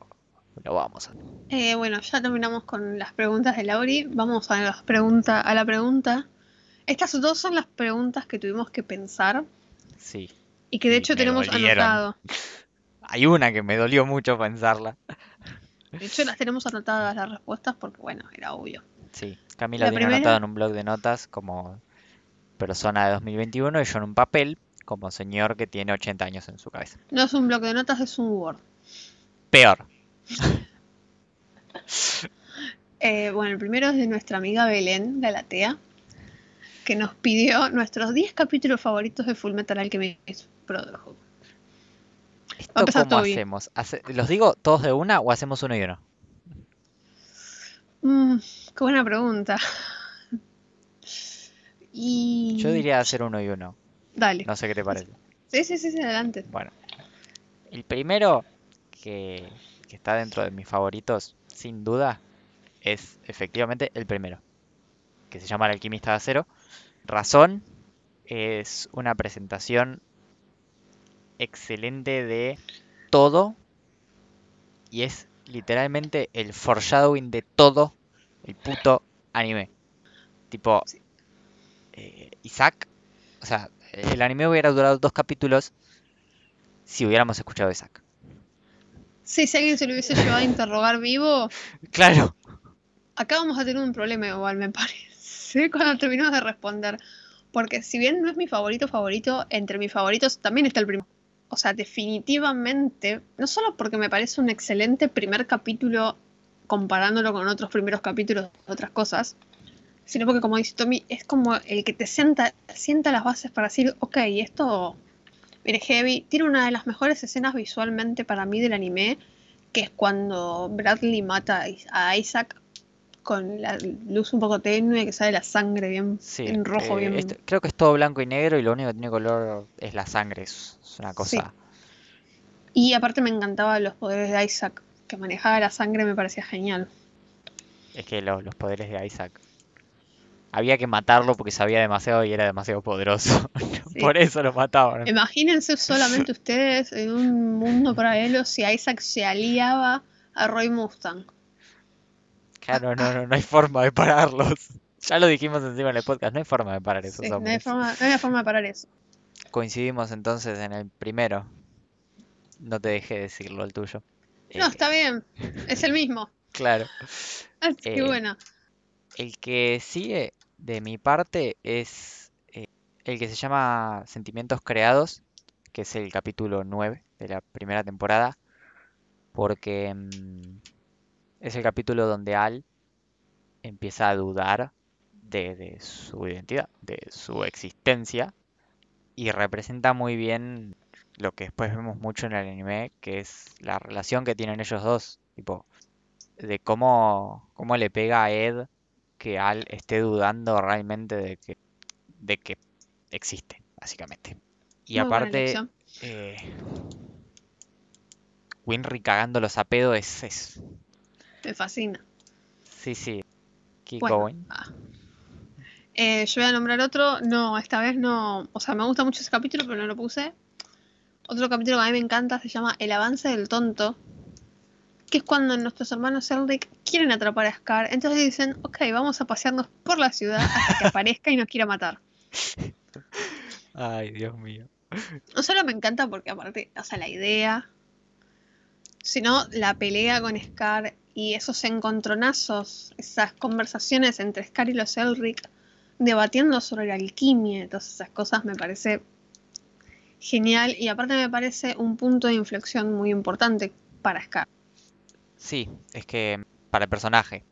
lo vamos a hacer. Eh, bueno, ya terminamos con las preguntas de Lauri. Vamos a, las pregunta, a la pregunta. Estas dos son las preguntas que tuvimos que pensar Sí. y que de Y hecho tenemos dolieron. anotado. Hay una que me dolió mucho pensarla. De hecho, las tenemos anotadas las respuestas porque, bueno, era obvio. Sí, Camila La tiene primera- anotado en un blog de notas como persona de 2021 y yo en un papel como señor que tiene 80 años en su cabeza. No es un bloc de notas, es un Word. Peor. Eh, bueno, el primero es de nuestra amiga Belén Galatea, que nos pidió nuestros 10 capítulos favoritos de Full Metal Alchemist Brotherhood. ¿Esto cómo Toby. hacemos? Hace- ¿Los digo todos de una o hacemos uno y uno? Mm, qué buena pregunta. Y... Yo diría hacer uno y uno. Dale. No sé qué te parece. Sí, sí, sí, sí, adelante. Bueno, el primero que, que está dentro de mis favoritos, sin duda, es efectivamente el primero, que se llama El alquimista de acero. Razón es una presentación excelente de todo y es literalmente el foreshadowing de todo el puto anime. Tipo, Sí. Eh, Isaac, o sea, el anime hubiera durado dos capítulos si hubiéramos escuchado a Isaac. Sí, si alguien se lo hubiese llevado a interrogar vivo, Claro, acá vamos a tener un problema igual, me parece, cuando terminemos de responder. Porque si bien no es mi favorito favorito, entre mis favoritos también está el primero. O sea, definitivamente, no solo porque me parece un excelente primer capítulo comparándolo con otros primeros capítulos de otras cosas, sino porque como dice Tommy, es como el que te sienta, sienta las bases para decir, ok, esto viene heavy. Tiene una de las mejores escenas visualmente para mí del anime, que es cuando Bradley mata a Is- a Isaac con la luz un poco tenue, que sale la sangre bien sí. en rojo, eh, bien... esto- creo que es todo blanco y negro y lo único que tiene color es la sangre. Es, es una cosa. Y aparte me encantaban los poderes de Isaac, que manejaba la sangre me parecía genial. Es que lo- los poderes de Isaac. Había que matarlo porque sabía demasiado y era demasiado poderoso. Sí. Por eso lo mataban. Imagínense solamente ustedes en un mundo paralelo si Isaac se aliaba a Roy Mustang. Claro, no, no, no hay forma de pararlos. Ya lo dijimos encima en el podcast, no hay forma de parar esos Sí, no, hay forma, no hay forma de parar eso. Coincidimos entonces en el primero. No te dejé decirlo el tuyo. No, Eh, está bien, es el mismo. Claro. Así que Eh, bueno. El que sigue de mi parte es eh, el que se llama Sentimientos Creados, que es el capítulo 9 de la primera temporada, porque mm, es el capítulo donde Al empieza a dudar de, su identidad, de su existencia, y representa muy bien lo que después vemos mucho en el anime, que es la relación que tienen ellos dos, tipo, de cómo, cómo le pega a Ed que Al esté dudando realmente de que, de que existe, básicamente. Y Muy aparte, eh, Winry cagándolo a pedo es, es... Me fascina. Sí, sí. Keep Bueno, going. ah. Eh, yo voy a nombrar otro. No, esta vez no. O sea, me gusta mucho ese capítulo, pero no lo puse. Otro capítulo que a mí me encanta se llama El avance del tonto. Que es cuando nuestros hermanos Elric quieren atrapar a Scar. Entonces dicen, ok, vamos a pasearnos por la ciudad hasta que aparezca y nos quiera matar. Ay, Dios mío. No solo me encanta porque aparte, o sea, la idea, sino la pelea con Scar y esos encontronazos, esas conversaciones entre Scar y los Elric debatiendo sobre la alquimia y todas esas cosas me parece genial y aparte me parece un punto de inflexión muy importante para Scar. Sí, es que para el personaje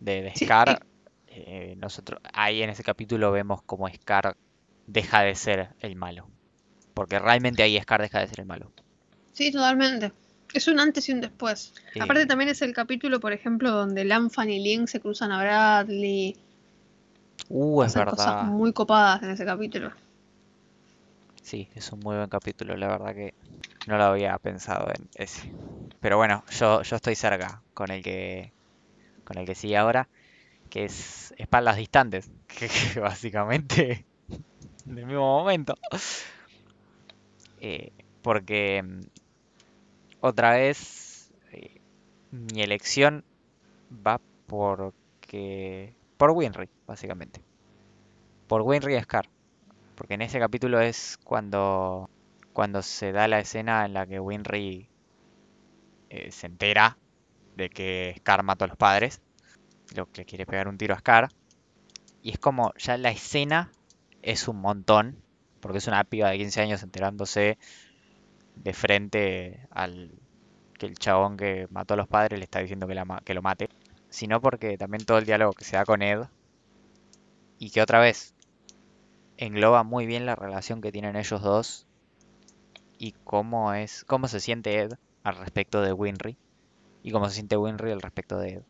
de, de Sí, Scar, eh, nosotros ahí en ese capítulo vemos como Scar deja de ser el malo. Porque realmente ahí Scar deja de ser el malo. Sí, totalmente. Es un antes y un después. Aparte Eh, también es el capítulo, por ejemplo, donde Lanfan y Link se cruzan a Bradley. Uh, es Pasan cosas verdad. muy copadas en ese capítulo. Sí, es un muy buen capítulo, la verdad que no lo había pensado en ese. Pero bueno, yo, yo estoy cerca con el que con el que sigue ahora, que es Espaldas Distantes, que, que básicamente del mismo momento. Eh, porque mm, otra vez eh, mi elección va porque por Winry, básicamente. Por Winry Scar. Porque en ese capítulo es cuando, cuando se da la escena en la que Winry eh, se entera de que Scar mató a los padres. Lo que quiere pegar un tiro a Scar. Y es como ya la escena es un montón. Porque es una piba de 15 años enterándose de frente al que el chabón que mató a los padres le está diciendo que, que lo mate. Sino porque también todo el diálogo que se da con Ed. Y que otra vez engloba muy bien la relación que tienen ellos dos y cómo es, cómo se siente Ed al respecto de Winry y cómo se siente Winry al respecto de Ed.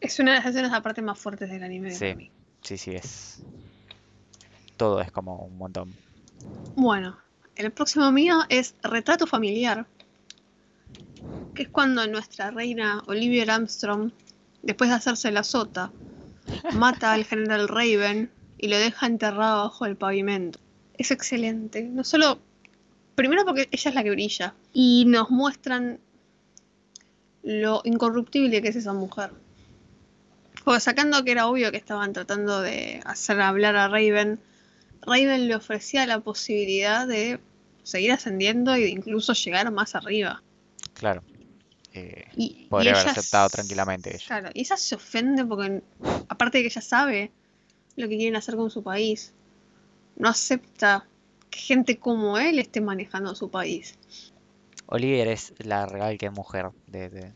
Es una de las escenas aparte más fuertes del anime Sí. para mí. Sí, sí, es. Todo es como un montón. Bueno, el próximo mío es Retrato Familiar. Que es cuando nuestra reina Olivia Armstrong, después de hacerse la sota, mata al general Raven y lo deja enterrado bajo el pavimento. Es excelente. No solo. Primero porque ella es la que brilla. Y nos muestran lo incorruptible que es esa mujer. Porque sacando que era obvio que estaban tratando de hacer hablar a Raven, Raven le ofrecía la posibilidad de seguir ascendiendo e incluso llegar más arriba. Claro. Eh, Y, y podría haber aceptado tranquilamente ella. Claro, y ella se ofende porque, aparte de que ella sabe lo que quieren hacer con su país, no acepta gente como él esté manejando su país. Oliver es la real que mujer de, de,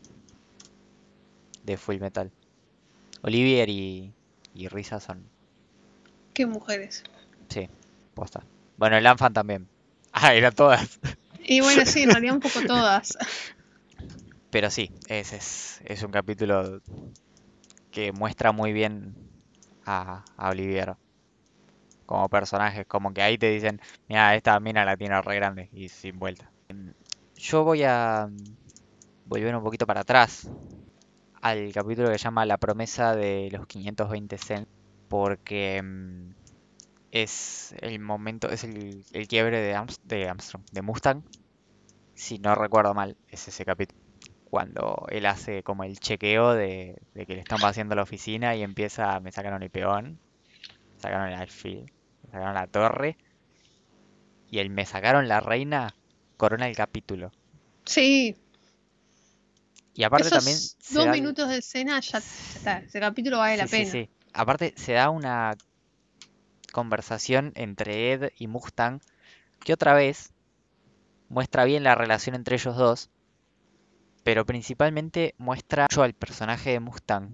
de Full Metal. Olivier y, y Risa son. ¿Qué mujeres? Sí, posta. Bueno, el Anfan también. Ah, eran todas. Y bueno, sí, en realidad un poco todas. Pero sí, ese es, es un capítulo que muestra muy bien a, a Olivier como personaje. Como que ahí te dicen, mira, esta mina la tiene re grande y sin vuelta. Yo voy a volver un poquito para atrás al capítulo que se llama La promesa de los 520 cents. Porque mm, es el momento, es el, el quiebre de, de Armstrong, de Mustang. Si no recuerdo mal, es ese capítulo cuando él hace como el chequeo de, de que le están vaciando la oficina y empieza, me sacaron el peón, sacaron el alfil, me sacaron la torre y el me sacaron la reina corona el capítulo. Sí, Y aparte esos también dos da- minutos de escena ya, está. Ese capítulo vale la sí, sí, pena. sí. Aparte se da una conversación entre Ed y Mustang que otra vez muestra bien la relación entre ellos dos, pero principalmente muestra mucho al personaje de Mustang,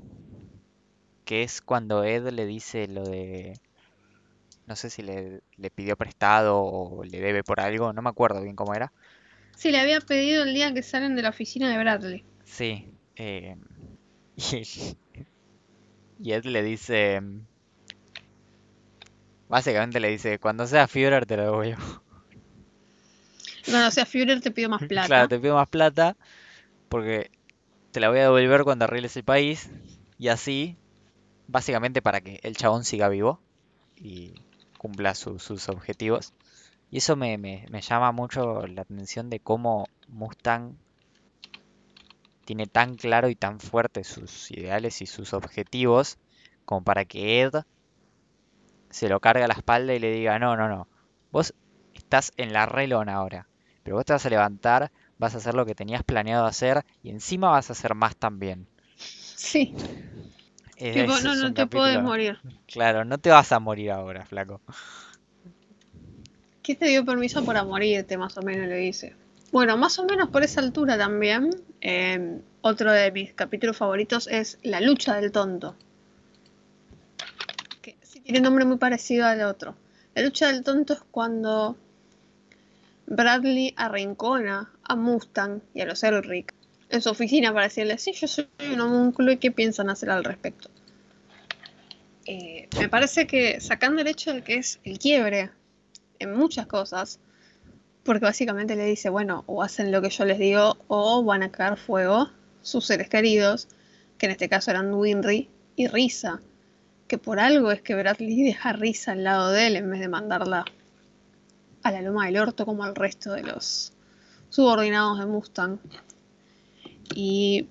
que es cuando Ed le dice lo de... No sé si le, le pidió prestado o le debe por algo, no me acuerdo bien cómo era. Sí, le había pedido el día que salen de la oficina de Bradley. Sí. eh, y, y Ed le dice... Básicamente le dice, cuando sea Führer te lo devuelvo. Cuando sea Führer te pido más plata. Claro, te pido más plata porque te la voy a devolver cuando arregles el país y así, básicamente para que el chabón siga vivo y cumpla su- sus objetivos. Y eso me, me- llama mucho la atención de cómo Mustang tiene tan claro y tan fuerte sus ideales y sus objetivos como para que Ed se lo cargue a la espalda y le diga, no, no, no, vos estás en la relona ahora, pero vos te vas a levantar, vas a hacer lo que tenías planeado hacer y encima vas a hacer más también. Sí, Es- tipo, es no, un no te puedes morir. Claro, no te vas a morir ahora, flaco. ¿Qué te dio permiso para morirte? Más o menos le dice. Bueno, más o menos por esa altura también. eh, otro de mis capítulos favoritos es La lucha del tonto. Que sí tiene nombre muy parecido al otro. La lucha del tonto es cuando Bradley arrincona a Mustang y a los Elric en su oficina para decirle, sí, yo soy un homúnculo y qué piensan hacer al respecto. Eh, me parece que sacando el hecho de que es el quiebre en muchas cosas, porque básicamente le dice, bueno, o hacen lo que yo les digo o van a caer fuego sus seres queridos, que en este caso eran Winry y Risa, que por algo es que Bradley deja a Risa al lado de él en vez de mandarla a la loma del orto como al resto de los subordinados de Mustang. Y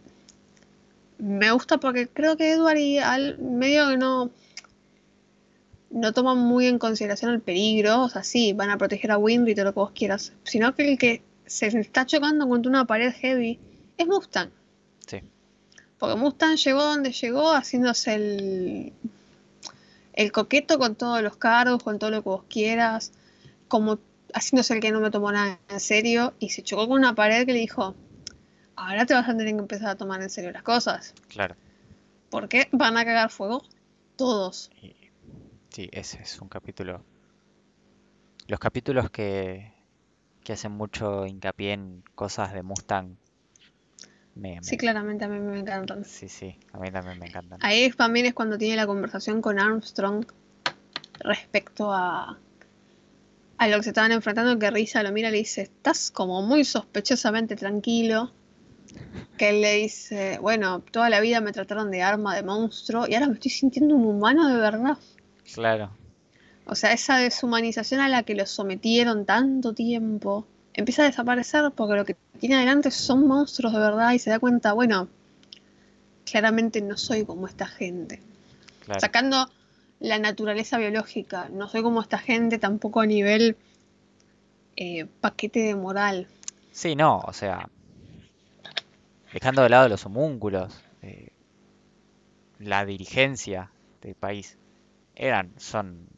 me gusta porque creo que Edward y Al medio que no no toman muy en consideración el peligro, o sea, sí, van a proteger a Winry y todo lo que vos quieras, sino que el que se está chocando contra una pared heavy es Mustang. Sí. Porque Mustang llegó donde llegó haciéndose el, el coqueto con todos los cargos, con todo lo que vos quieras, como haciéndose el que no me tomó nada en serio, y se chocó con una pared que le dijo, ahora te vas a tener que empezar a tomar en serio las cosas, Claro. porque van a cagar fuego todos. Sí, ese es un capítulo. Los capítulos que, que hacen mucho hincapié en cosas de Mustang. Me, Sí, me- claramente a mí me encantan. sí, sí, a mí también me encantan. Ahí también es cuando tiene la conversación con Armstrong respecto a, a lo que se estaban enfrentando, que Risa lo mira y le dice, estás como muy sospechosamente tranquilo. Que él le dice, bueno, toda la vida me trataron de arma, de monstruo, y ahora me estoy sintiendo un humano de verdad. Claro, O sea, esa deshumanización a la que los sometieron tanto tiempo empieza a desaparecer porque lo que tiene adelante son monstruos de verdad y se da cuenta, bueno, claramente no soy como esta gente. claro. Sacando la naturaleza biológica, no soy como esta gente tampoco a nivel eh, paquete de moral. Sí, no, o sea, dejando de lado los homúnculos, eh, la dirigencia del país, eran, son,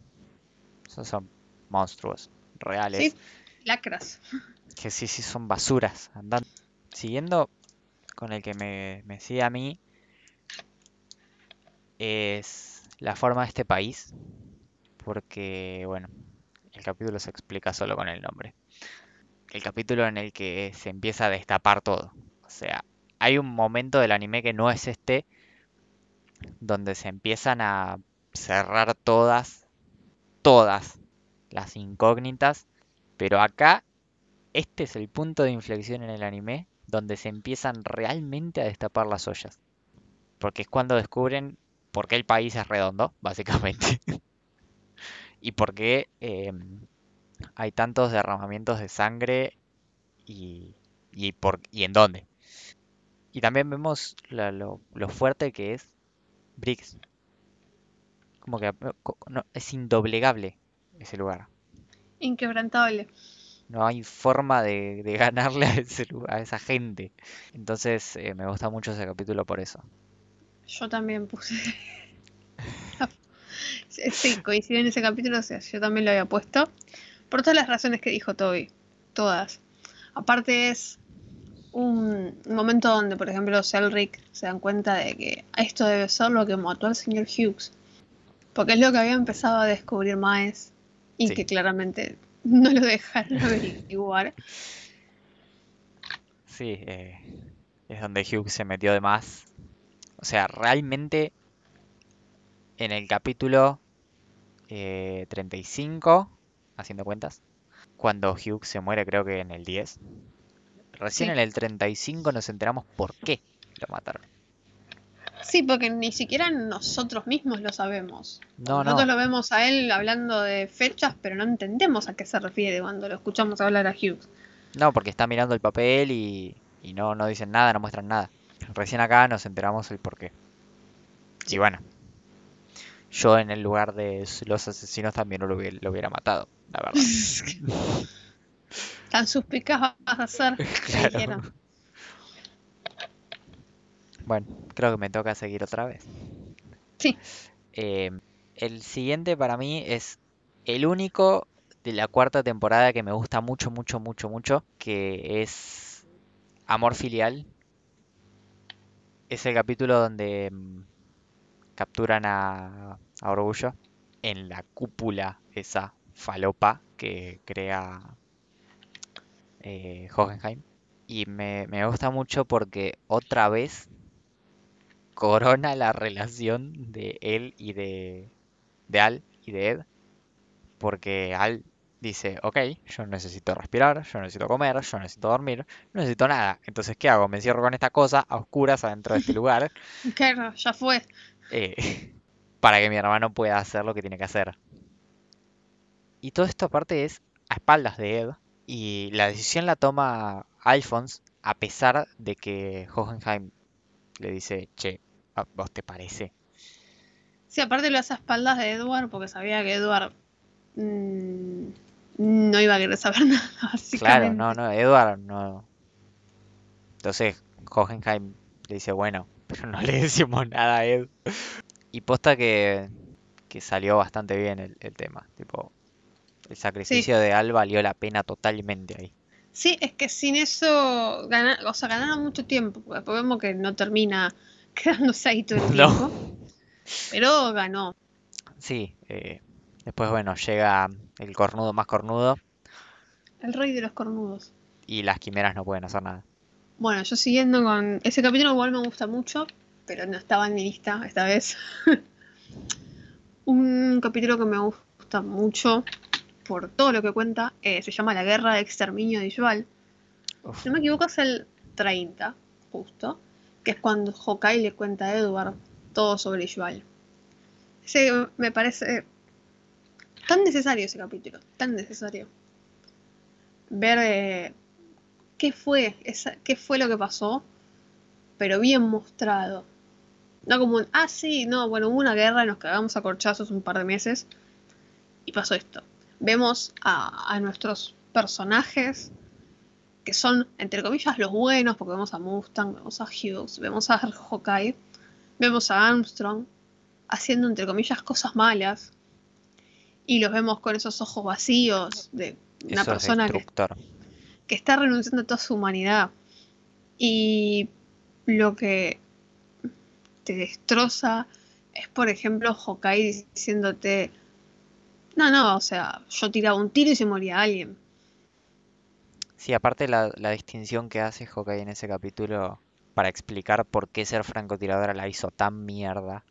son, son monstruos reales, Sí, lacras. que sí, sí son basuras andando. Siguiendo con el que me, me sigue a mí, es la forma de este país, porque, bueno, el capítulo se explica solo con el nombre. El capítulo en el que se empieza a destapar todo. O sea, hay un momento del anime que no es este, donde se empiezan a cerrar todas, todas las incógnitas, pero acá este es el punto de inflexión en el anime donde se empiezan realmente a destapar las ollas. Porque es cuando descubren por qué el país es redondo, básicamente. y por qué eh, hay tantos derramamientos de sangre y, y, por, y en dónde. Y también vemos la- lo, lo fuerte que es Briggs. Como que eh, no, es indoblegable ese lugar. Inquebrantable. No hay forma de, de ganarle a, ese a esa gente. Entonces eh, me gusta mucho ese capítulo por eso. Yo también puse. Sí, coincide en ese capítulo, o sea, yo también lo había puesto. Por todas las razones que dijo Toby. Todas. Aparte es un momento donde, por ejemplo, Selric se dan cuenta de que esto debe ser lo que mató al señor Hughes. Porque es lo que había empezado a descubrir Maes y Sí. que claramente no lo dejaron averiguar. Sí, eh, es donde Hugh se metió de más. O sea, realmente en el capítulo eh, 35, haciendo cuentas, cuando Hugh se muere, creo que en el 10, recién Sí. en el 35 nos enteramos por qué lo mataron. Sí, porque ni siquiera nosotros mismos lo sabemos. No, Nosotros no, lo vemos a él hablando de fechas, pero no entendemos a qué se refiere cuando lo escuchamos hablar a Hughes. no, porque está mirando el papel y, y no, no dicen nada, no muestran nada. Recién acá nos enteramos el por qué. Y bueno, yo en el lugar de los asesinos también lo hubiera, lo hubiera matado, la verdad. Tan suspicaz vas a ser. Claro. Bueno, creo que me toca seguir otra vez. Sí. Eh, el siguiente para mí es el único de la cuarta temporada que me gusta mucho, mucho, mucho, mucho, que es Amor Filial. Es el capítulo donde mm, capturan a, a Orgullo en la cúpula esa falopa que crea eh, Hohenheim. Y me, me gusta mucho porque otra vez corona la relación de él y de, de Al y de Ed. Porque Al dice, ok, yo necesito respirar, yo necesito comer, yo necesito dormir, no necesito nada. Entonces, ¿qué hago? Me encierro con esta cosa a oscuras adentro de este lugar Claro, ya fue. eh, para que mi hermano pueda hacer lo que tiene que hacer. Y todo esto aparte es a espaldas de Ed. Y la decisión la toma Alphonse a pesar de que Hohenheim le dice, che, ¿a vos te parece? Sí, aparte lo hace a espaldas de Edward porque sabía que Edward mm, no iba a querer saber nada, Claro, no, no, Edward no. Entonces Hohenheim le dice, bueno, pero no le decimos nada a Ed. Y posta que, que salió bastante bien el, el tema. Tipo, el sacrificio de Al valió la pena totalmente ahí. Sí, es que sin eso gana, o sea, ganaron mucho tiempo, porque después vemos que no termina quedándose ahí todo el No. tiempo. Pero ganó. Sí, eh, después bueno, llega el cornudo más cornudo El rey de los cornudos. y las quimeras no pueden hacer nada. Bueno, yo siguiendo con. Ese capítulo igual me gusta mucho, pero no estaba en mi lista esta vez. Un capítulo que me gusta mucho por todo lo que cuenta eh, se llama La Guerra de Exterminio. Uf, Si no me equivoco, es el 30, justo, que es cuando Hawkeye le cuenta a Edward todo sobre Yuval. Ese me parece tan necesario ese capítulo, tan necesario. Ver eh, qué fue, esa, qué fue lo que pasó, pero bien mostrado. No como un, ah, sí, no, bueno, hubo una guerra y nos cagamos a corchazos un par de meses y pasó esto. Vemos a, a nuestros personajes que son, entre comillas, los buenos, porque vemos a Mustang, vemos a Hughes, vemos a Hawkeye, vemos a Armstrong haciendo, entre comillas, cosas malas. Y los vemos con esos ojos vacíos de una eso persona que, que está renunciando a toda su humanidad. Y lo que te destroza es, por ejemplo, Hawkeye diciéndote, no, no, o sea, yo tiraba un tiro y se moría alguien. Sí, aparte la, la distinción que hace Hawkeye en ese capítulo para explicar por qué ser francotiradora la hizo tan mierda.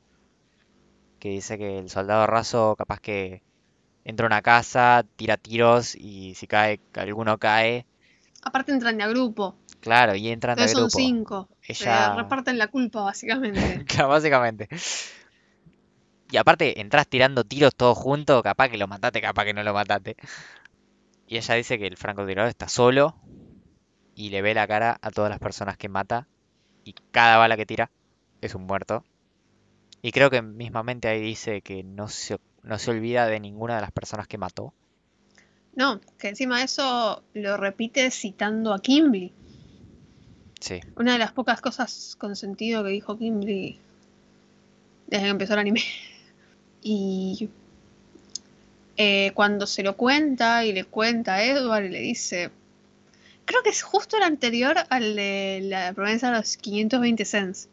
Que dice que el soldado raso capaz que entra a una casa, tira tiros y si cae, alguno cae. Aparte entran de a grupo, Claro, y entran de entonces son grupo. cinco. Ella- reparten la culpa, básicamente. Claro, básicamente. Y aparte, entras tirando tiros todos juntos, capaz que lo mataste, capaz que no lo mataste. Y ella dice que el francotirador está solo y le ve la cara a todas las personas que mata y cada bala que tira es un muerto. Y creo que mismamente ahí dice que no se, no se olvida de ninguna de las personas que mató. No, que encima de eso lo repite citando a Kimberly. Sí, Una de las pocas cosas con sentido que dijo Kimberly desde que empezó el anime. Y eh, cuando se lo cuenta y le cuenta a Edward y le dice, Creo que es justo el anterior al de la promesa de los 520 cents.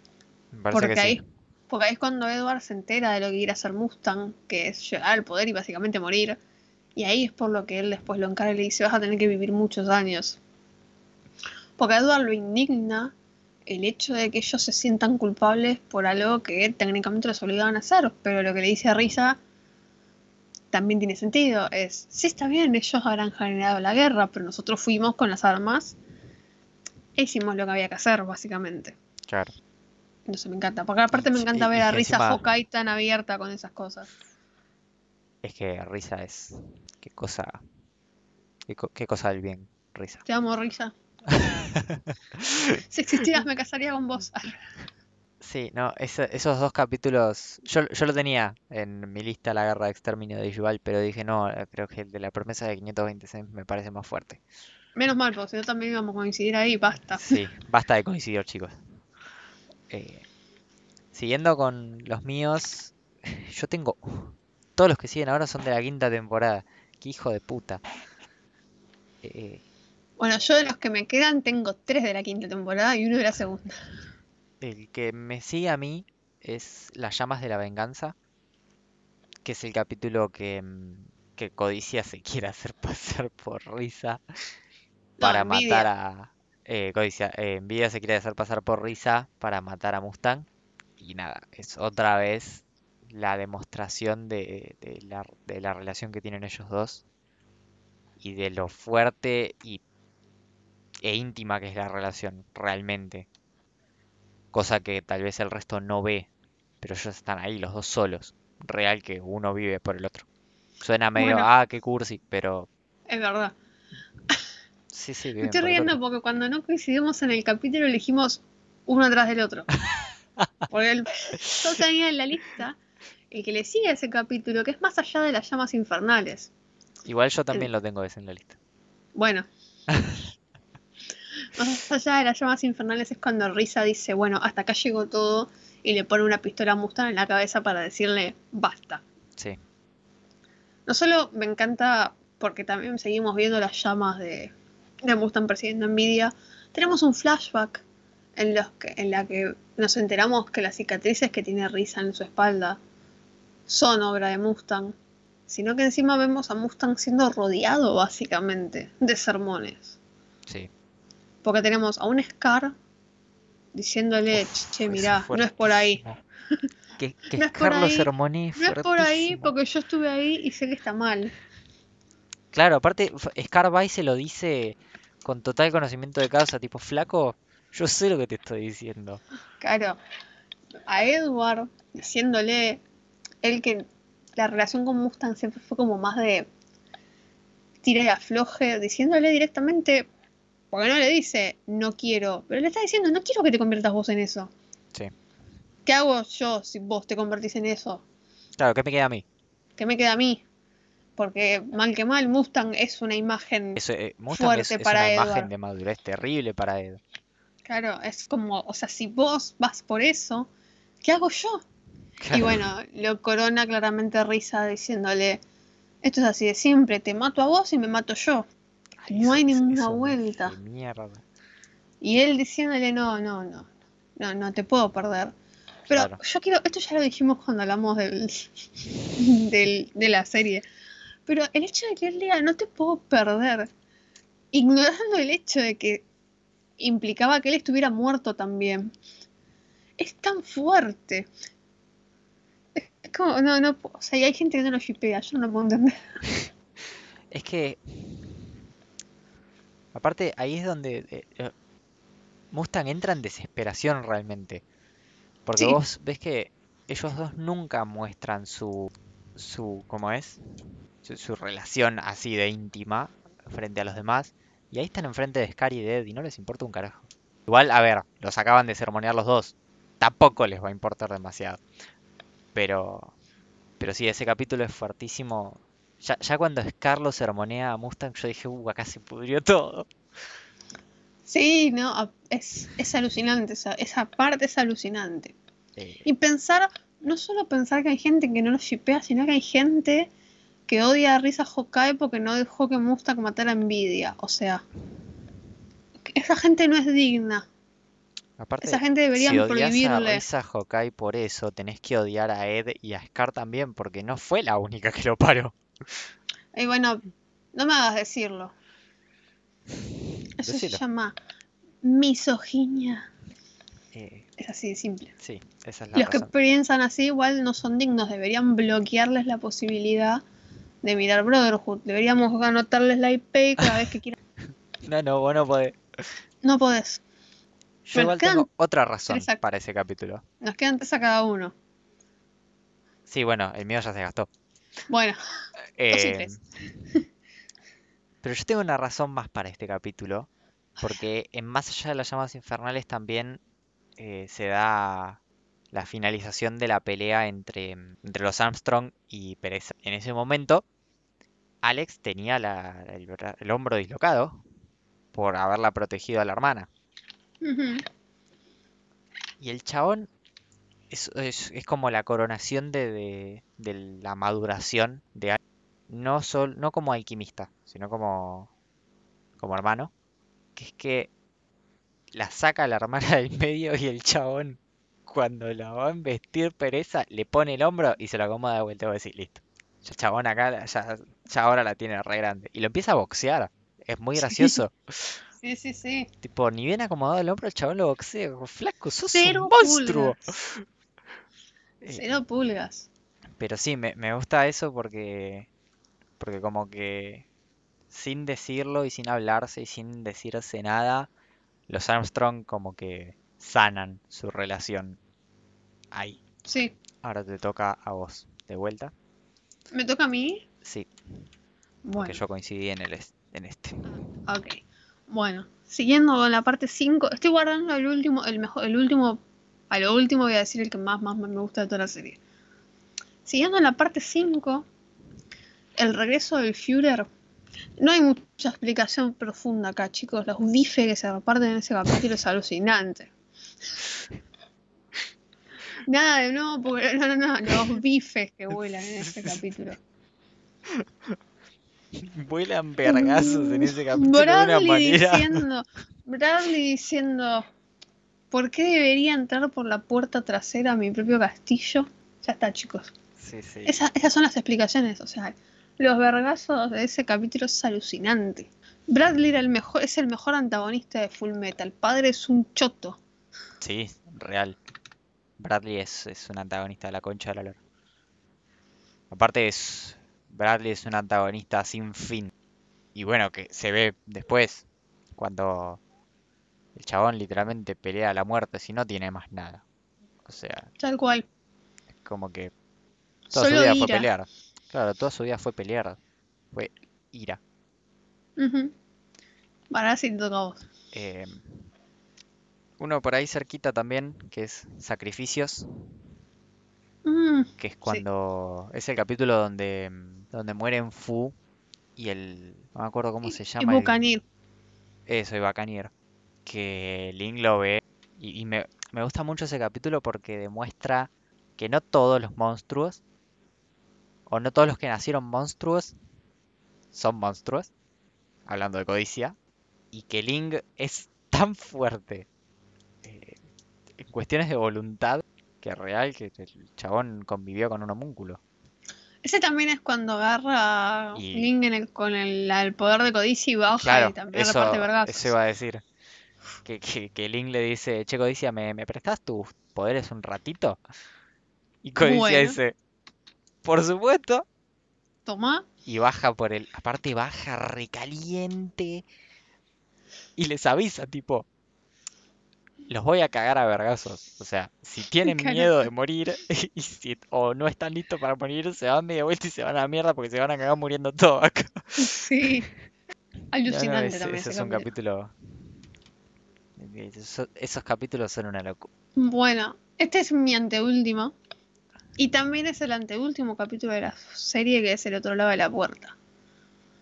Porque que ahí, sí. porque ahí es cuando Edward se entera de lo que quiere hacer Mustang, que es llegar al poder y básicamente morir. Y ahí es por lo que él después lo encara y le dice, vas a tener que vivir muchos años. Porque a Edward lo indigna el hecho de que ellos se sientan culpables por algo que técnicamente los obligaban a hacer. Pero lo que le dice a Risa también tiene sentido. Es, sí está bien, ellos habrán generado la guerra, pero nosotros fuimos con las armas e hicimos lo que había que hacer, básicamente. Claro. Entonces me encanta. Porque aparte me encanta y ver a Risa encima- Hawkeye tan abierta con esas cosas. Es que Risa es. Qué cosa. Qué, co- qué cosa del bien, Risa. Te amo, Risa. si existieras me casaría con vos. Sí, no, esos dos capítulos. Yo, yo lo tenía en mi lista, La Guerra de Exterminio de Yuval, pero dije, no, eh, creo que el de la promesa de 520 cents me parece más fuerte. Menos mal, porque si no también íbamos a coincidir ahí, basta. Sí, basta de coincidir, chicos. Eh, siguiendo con los míos, yo tengo. Todos los que siguen ahora son de la quinta temporada. Qué hijo de puta. Eh, Bueno, yo de los que me quedan tengo tres de la quinta temporada y uno de la segunda. el que me sigue a mí es Las llamas de la venganza, que es el capítulo que, mm, que Codicia se quiere hacer pasar por Risa para matar a. Eh, Codicia, eh, Envidia se quiere hacer pasar por Risa para matar a Mustang. Y nada, es otra vez la demostración de, de la, de la relación que tienen ellos dos y de lo fuerte y, e íntima que es la relación realmente. Cosa que tal vez el resto no ve, pero ellos están ahí, los dos solos. Real que uno vive por el otro. Suena medio, Bueno. ah, qué cursi, pero Es verdad. sí, sí, Me estoy por riendo porque cuando no coincidimos en el capítulo elegimos uno atrás del otro. Porque el- yo tenía en la lista el que le sigue a ese capítulo, que es más allá de las llamas infernales. Igual yo también lo tengo ese en la lista. Bueno. Más allá de las llamas infernales es cuando Risa dice, bueno, hasta acá llegó todo y le pone una pistola a Mustang en la cabeza para decirle, basta. Sí, No solo me encanta porque también seguimos viendo las llamas de, de Mustang persiguiendo a Nvidia, tenemos un flashback en, los que, en la que nos enteramos que las cicatrices que tiene Risa en su espalda son obra de Mustang, sino que encima vemos a Mustang siendo rodeado básicamente de sermones. sí. Porque tenemos a un Scar diciéndole, Uf, che, mirá, no es por ahí. Que, que No es por ahí, No es por ahí porque yo estuve ahí y sé que está mal. Claro, aparte, F- Scarby se lo dice con total conocimiento de causa, tipo, flaco, yo sé lo que te estoy diciendo. Claro, a Edward diciéndole él que la relación con Mustang siempre fue como más de tira y afloje, diciéndole directamente, porque no le dice no quiero, pero le está diciendo no quiero que te conviertas vos en eso. Sí. ¿Qué hago yo si vos te convertís en eso? Claro, ¿qué me queda a mí? ¿Qué me queda a mí? Porque mal que mal, Mustang es una imagen, Eso, eh, Mustang es, Fuerte es para una imagen de madurez terrible para Ed. claro, es como, o sea, si vos vas por eso, ¿qué hago yo? Y Claro. bueno, lo corona claramente Risa diciéndole, esto es así de simple, te mato a vos y me mato yo. No hay ninguna vuelta. mierda. Y él diciéndole, no, no, no, no, no te puedo perder. Pero Claro. yo quiero, esto ya lo dijimos cuando hablamos del, del- de la serie, pero el hecho de que él diga, no te puedo perder, ignorando el hecho de que implicaba que él estuviera muerto también, es tan fuerte. Es como, no, no, o sea, y hay gente que no lo shipea, yo no lo puedo entender. Es que. Aparte, ahí es donde eh, eh, Mustang entra en desesperación realmente. Porque Sí. vos ves que ellos dos nunca muestran su. su ¿cómo es? Su, su relación así de íntima frente a los demás. Y ahí están enfrente de Scar y de Ed y no les importa un carajo. Igual, a ver, los acaban de sermonear los dos. Tampoco les va a importar demasiado. Pero. Pero sí, ese capítulo es fuertísimo. Ya, ya cuando Scar lo sermonea a Mustang, yo dije, uh, acá se pudrió todo. Sí, no, es, es alucinante, esa, esa parte es alucinante. Y pensar, no solo pensar que hay gente que no lo shipea, sino que hay gente que odia a Risa Hawkeye porque no dejó que Mustang matara a Nvidia. O sea, Esa gente no es digna. Aparte, Esa gente deberían si odias a prohibirle. Risa Hawkeye por eso, tenés que odiar a Ed y a Scar también, porque no fue la única que lo paró. Y bueno, no me hagas decirlo. Eso Decilo. se llama misoginia. Eh, Es así de simple. sí, esa es la Los que piensan así igual no son dignos, deberían bloquearles la posibilidad de mirar Brotherhood. Deberíamos anotarles la IP cada vez que quieran. No, no, vos no podés. No podés. Yo igual tengo otra razón para ese capítulo. Nos quedan tres a cada uno. Sí, bueno, el mío ya se gastó. Bueno, Eh, pero yo tengo una razón más para este capítulo, porque en Más allá de las llamas infernales también eh, se da la finalización de la pelea entre, entre los Armstrong y Pereza. En ese momento, Alex tenía la- el, hombro dislocado por haberla protegido a la hermana. Y el chabón es, es- es como la coronación de, de- de la maduración de. No, sol, no como alquimista, sino como, como hermano. Que es que la saca la hermana del medio y el chabón, cuando la va a investir pereza, le pone el hombro y se lo acomoda de vuelta. Y decís, listo. Ya el chabón acá, ya, ya ahora la tiene re grande. Y lo empieza a boxear. Es muy gracioso. sí, sí, sí. Tipo, ni bien acomodado el hombro, el chabón lo boxea. Flaco, sos Cero un monstruo. pulgas. Eh, Cero pulgas. Pero sí, me, me gusta eso porque, porque como que sin decirlo y sin hablarse y sin decirse nada, los Armstrong como que sanan su relación ahí. Sí. Ahora te toca a vos, de vuelta. ¿Me toca a mí? Sí, Bueno. porque yo coincidí en el en este. Ok. Bueno, siguiendo con la parte 5, estoy guardando el último, el mejor, el último, a lo último voy a decir el que más, más me gusta de toda la serie. Siguiendo en la parte 5, el regreso del Führer. No hay mucha explicación profunda acá, chicos. Los bifes que se reparten en ese capítulo es alucinante. Nada de no, porque no, no, no, los bifes que vuelan en ese capítulo. Vuelan vergazos en ese capítulo de una Bradley manera. diciendo, Bradley diciendo, ¿por qué debería entrar por la puerta trasera a mi propio castillo? Ya está, chicos. Sí, sí. Esa- esas son las explicaciones, o sea, los vergazos de ese capítulo es alucinante. Bradley era el mejor, es el mejor antagonista de Full Metal. Padre es un choto. Sí, real. Bradley es, es un antagonista de la concha de la lora. Aparte es. Bradley es un antagonista sin fin. Y bueno, que se ve después. Cuando el chabón literalmente pelea a la muerte si no tiene más nada. O sea, Tal cual. es como que toda su vida fue pelear. Claro, toda su vida fue pelear. Fue ira. Ujú. Ahora sí te toca a vos. Eh, uno por ahí cerquita también, que es Sacrificios. Mm, que es Sí. cuando es el capítulo donde, donde mueren Fu y el no me acuerdo cómo y, se y llama el, Buccaneer. eso, Bacanier, que Link lo ve y, y me, me gusta mucho ese capítulo porque demuestra que no todos los monstruos o no todos los que nacieron monstruos son monstruos, hablando de codicia, y que Link es tan fuerte eh, en cuestiones de voluntad que real que el chabón convivió con un homúnculo. Ese también es cuando agarra Y- Link en el- con el, el poder de codicia y baja Claro, y también eso, reparte vergazos. eso iba a decir. Que, que, que Link le dice, che, Codicia, ¿me, me prestas tus poderes un ratito? Y Codicia Bueno. dice, por supuesto. Toma. Y baja por el, aparte baja recaliente. Y les avisa, tipo, los voy a cagar a vergazos. O sea, si tienen miedo de morir y si- o no están listos para morir, se van media vuelta y se van a la mierda porque se van a cagar muriendo todos acá. Sí. No, no, Alucinante ese, también ese es un capítulo. Esos, esos capítulos son una locura. Bueno, este es mi anteúltimo. Y también es el anteúltimo capítulo de la serie que es el otro lado de la puerta.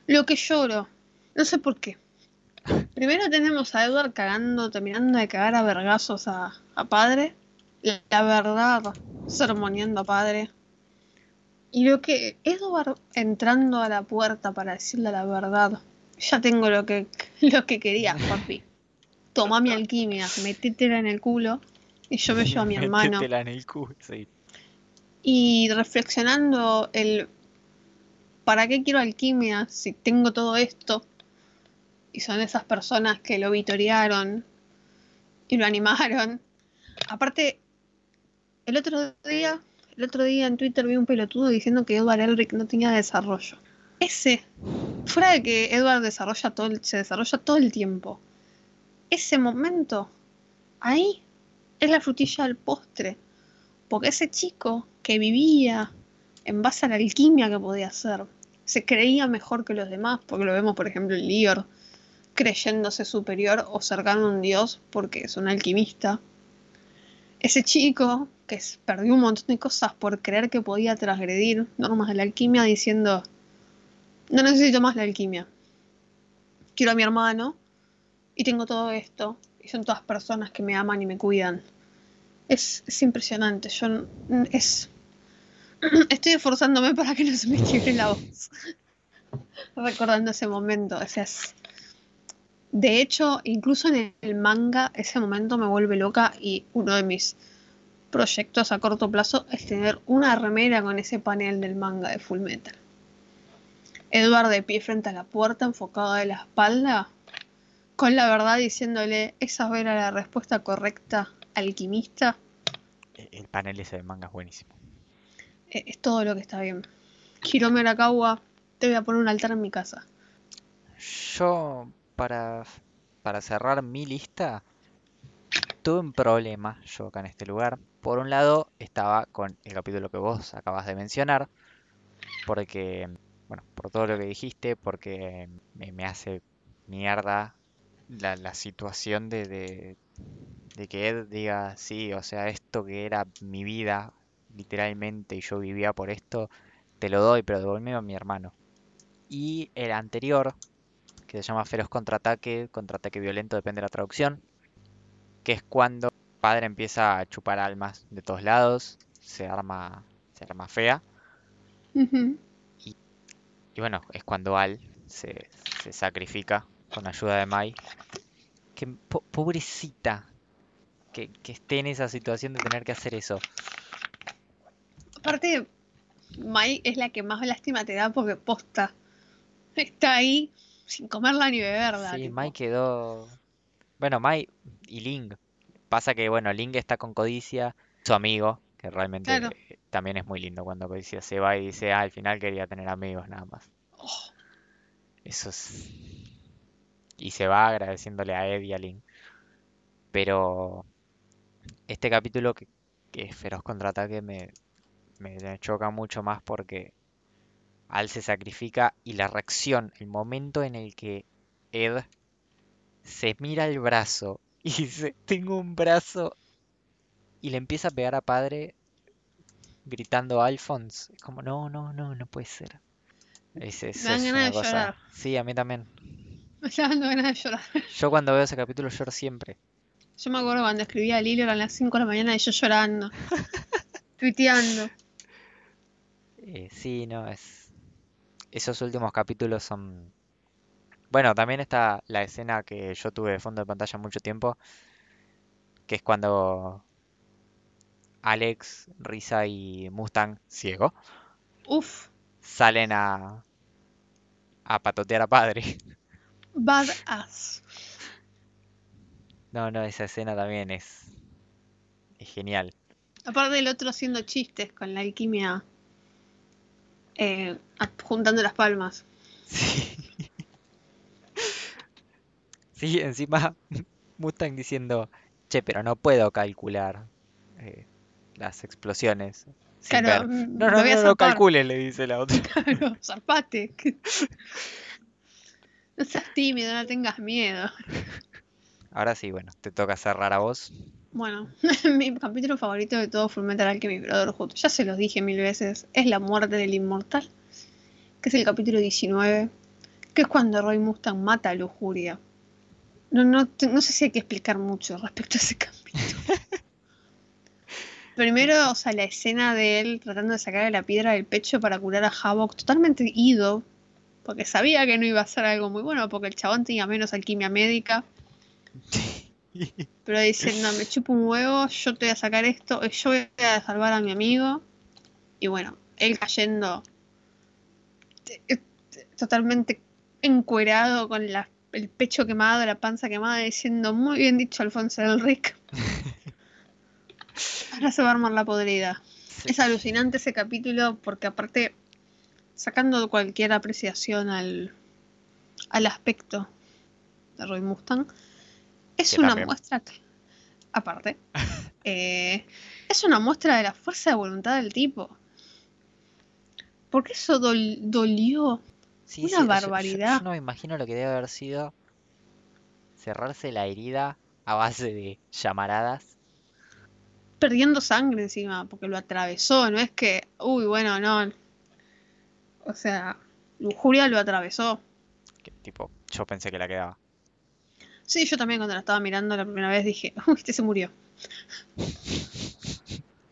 Lo que lloro. No sé por qué. Primero tenemos a Edward cagando, terminando de cagar a vergazos a, a padre. La, la verdad, sermoneando a padre. Y lo que Edward entrando a la puerta para decirle la verdad. Ya tengo lo que, lo que quería, papi. Toma mi alquimia, metétela en el culo y yo me llevo a mi hermano. En el culo, sí. Y reflexionando el ¿para qué quiero alquimia si tengo todo esto? Y son esas personas que lo vitorearon y lo animaron. Aparte, el otro día, el otro día en Twitter vi un pelotudo diciendo que Edward Elric no tenía desarrollo. Ese, fuera de que Edward desarrolla todo se desarrolla todo el tiempo. Ese momento, ahí, es la frutilla del postre. Porque ese chico que vivía en base a la alquimia que podía hacer, se creía mejor que los demás, porque lo vemos, por ejemplo, en Lior, creyéndose superior o cercano a un dios porque es un alquimista. Ese chico que perdió un montón de cosas por creer que podía transgredir normas de la alquimia diciendo, no necesito más la alquimia. Quiero a mi hermano y tengo todo esto y son todas personas que me aman y me cuidan. Es, es impresionante. Yo es estoy esforzándome para que no se me quiebre la voz. Recordando ese momento. Es- De hecho, incluso en el manga, ese momento me vuelve loca y uno de mis proyectos a corto plazo es tener una remera con ese panel del manga de Full Metal. Edward de pie frente a la puerta, enfocado de la espalda, con la verdad diciéndole, esa era la respuesta correcta, alquimista, E- El panel ese de manga es buenísimo. Eh, es todo lo que está bien. Hirome Arakawa, te voy a poner un altar en mi casa. Yo, para, para cerrar mi lista, tuve un problema yo acá en este lugar. Por un lado, estaba con el capítulo que vos acabas de mencionar, porque, bueno, por todo lo que dijiste, porque me, me hace mierda la, la situación de, de, de que Ed diga, sí, o sea, esto que era mi vida, literalmente, y yo vivía por esto, te lo doy, pero devuélveme a mi hermano. Y el anterior, que se llama Feroz Contraataque, Contraataque Violento, depende de la traducción, que es cuando el padre empieza a chupar almas de todos lados, se arma, se arma fea, y bueno, es cuando Al se, se sacrifica con ayuda de Mai. Que po- pobrecita que, que esté en esa situación de tener que hacer eso. Aparte, Mai es la que más lástima te da porque posta. Está ahí sin comerla ni beberla. Sí, tipo. Mai quedó. Bueno, Mai y Ling. Pasa que, bueno, Ling está con Codicia, su amigo, que realmente Claro. también es muy lindo cuando Codicia se va y dice, ah, al final quería tener amigos nada más. Oh, Eso es. Y se va agradeciéndole a Ed y a Ling. Pero este capítulo que, que es Feroz Contraataque me, me, choca mucho más porque Al se sacrifica y la reacción, el momento en el que Ed se mira el brazo y dice, tengo un brazo y le empieza a pegar a padre gritando Alphonse, es como, no, no, no, no puede ser. Es, es ganas una cosa-. Sí, a mí también. me está dando ganas de llorar. Yo cuando veo ese capítulo lloro siempre. Yo me acuerdo cuando escribía a Lilo eran las 5 de la mañana y yo llorando. tuiteando. Eh, sí, no, es... Esos últimos capítulos son... Bueno, también está la escena que yo tuve de fondo de pantalla mucho tiempo, que es cuando Alex, Risa y Mustang, ciego, Uf, salen a, a patotear a padre. Badass. No, no, esa escena también es, es genial. Aparte del otro haciendo chistes con la alquimia. eh, juntando las palmas. Sí. Sí, encima Mustang diciendo, che, pero no puedo calcular eh, las explosiones. Claro, ver". mm, No, no, a no, no zarpar. calcules, le dice la otra. Claro, zarpate. No seas tímido, no tengas miedo. Ahora sí, bueno, te toca cerrar a vos. Bueno, mi capítulo favorito de todo Fullmetal Alchemist Brotherhood, ya se los dije mil veces, es la muerte del inmortal, que es el capítulo 19, que es cuando Roy Mustang mata a Lujuria. No, no, no sé si hay que explicar mucho respecto a ese capítulo. Primero, o sea, la escena de él tratando de sacarle la piedra del pecho para curar a Havok, totalmente ido, porque sabía que no iba a ser algo muy bueno, porque el chabón tenía menos alquimia médica. Pero dice, no, me chupo un huevo, yo te voy a sacar esto, eh, yo voy a salvar a mi amigo. Y bueno, él cayendo t- t- totalmente encuerado con la- el pecho quemado, la panza quemada, diciendo, muy bien dicho Alfonso del Rick. Ahora se va a armar la podrida. Es alucinante ese capítulo porque aparte, sacando cualquier apreciación al, al aspecto de Roy Mustang, es Que una también. muestra, que- aparte, eh, es una muestra de la fuerza de voluntad del tipo. Porque eso dol- dolió. Sí, Una sí, yo- yo- barbaridad. Yo, no me imagino lo que debe haber sido cerrarse la herida a base de llamaradas. perdiendo sangre encima, porque lo atravesó, no es que, uy, bueno, no. O sea, Lujuria lo atravesó. Que, tipo, yo pensé que la quedaba. Sí, yo también cuando la estaba mirando la primera vez dije, uy, este se murió.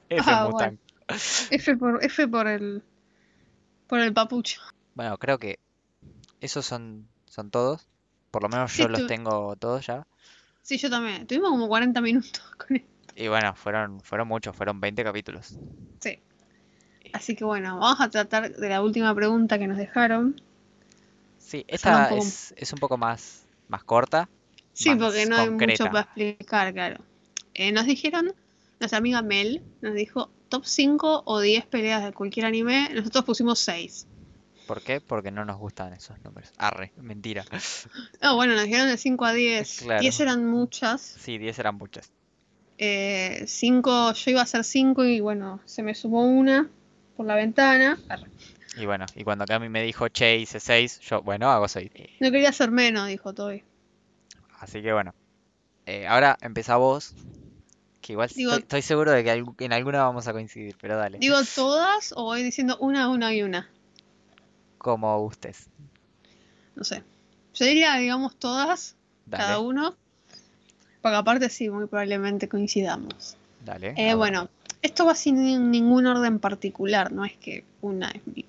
F Ah, Mustang. F por, F por el. por el papucho. Bueno, creo que esos son, son todos. Por lo menos Sí, yo los tengo todos ya. Sí, yo también. Tuvimos como 40 minutos con él. Y bueno, fueron, fueron muchos, fueron 20 capítulos. Sí. Así que bueno, vamos a tratar de la última pregunta que nos dejaron. Sí, un esta poco- es, un poco más, más corta. Sí, Más porque no hay mucho para explicar, claro. Eh, nos dijeron, nuestra amiga Mel nos dijo top 5 o 10 peleas de cualquier anime. Nosotros pusimos 6. ¿Por qué? Porque no nos gustan esos números. Arre, mentira. Ah, bueno, nos dijeron de 5 a 10. Claro. 10 eran muchas. Sí, 10 eran muchas. 5, yo iba a hacer 5 y bueno, se me sumó una por la ventana. Y bueno, y cuando Cami me dijo, che, hice 6, yo, bueno, hago 6. No quería hacer menos, dijo Toby. Así que bueno. Eh, ahora empezá vos. Que igual Digo- estoy, estoy seguro de que en alguna vamos a coincidir, pero dale. ¿Digo todas o voy diciendo una, una y una? Como gustes. No sé. Yo diría, digamos, todas, cada uno. Porque aparte sí, muy probablemente coincidamos. dale. Eh, bueno, esto va sin ningún orden particular, no es que una es mi...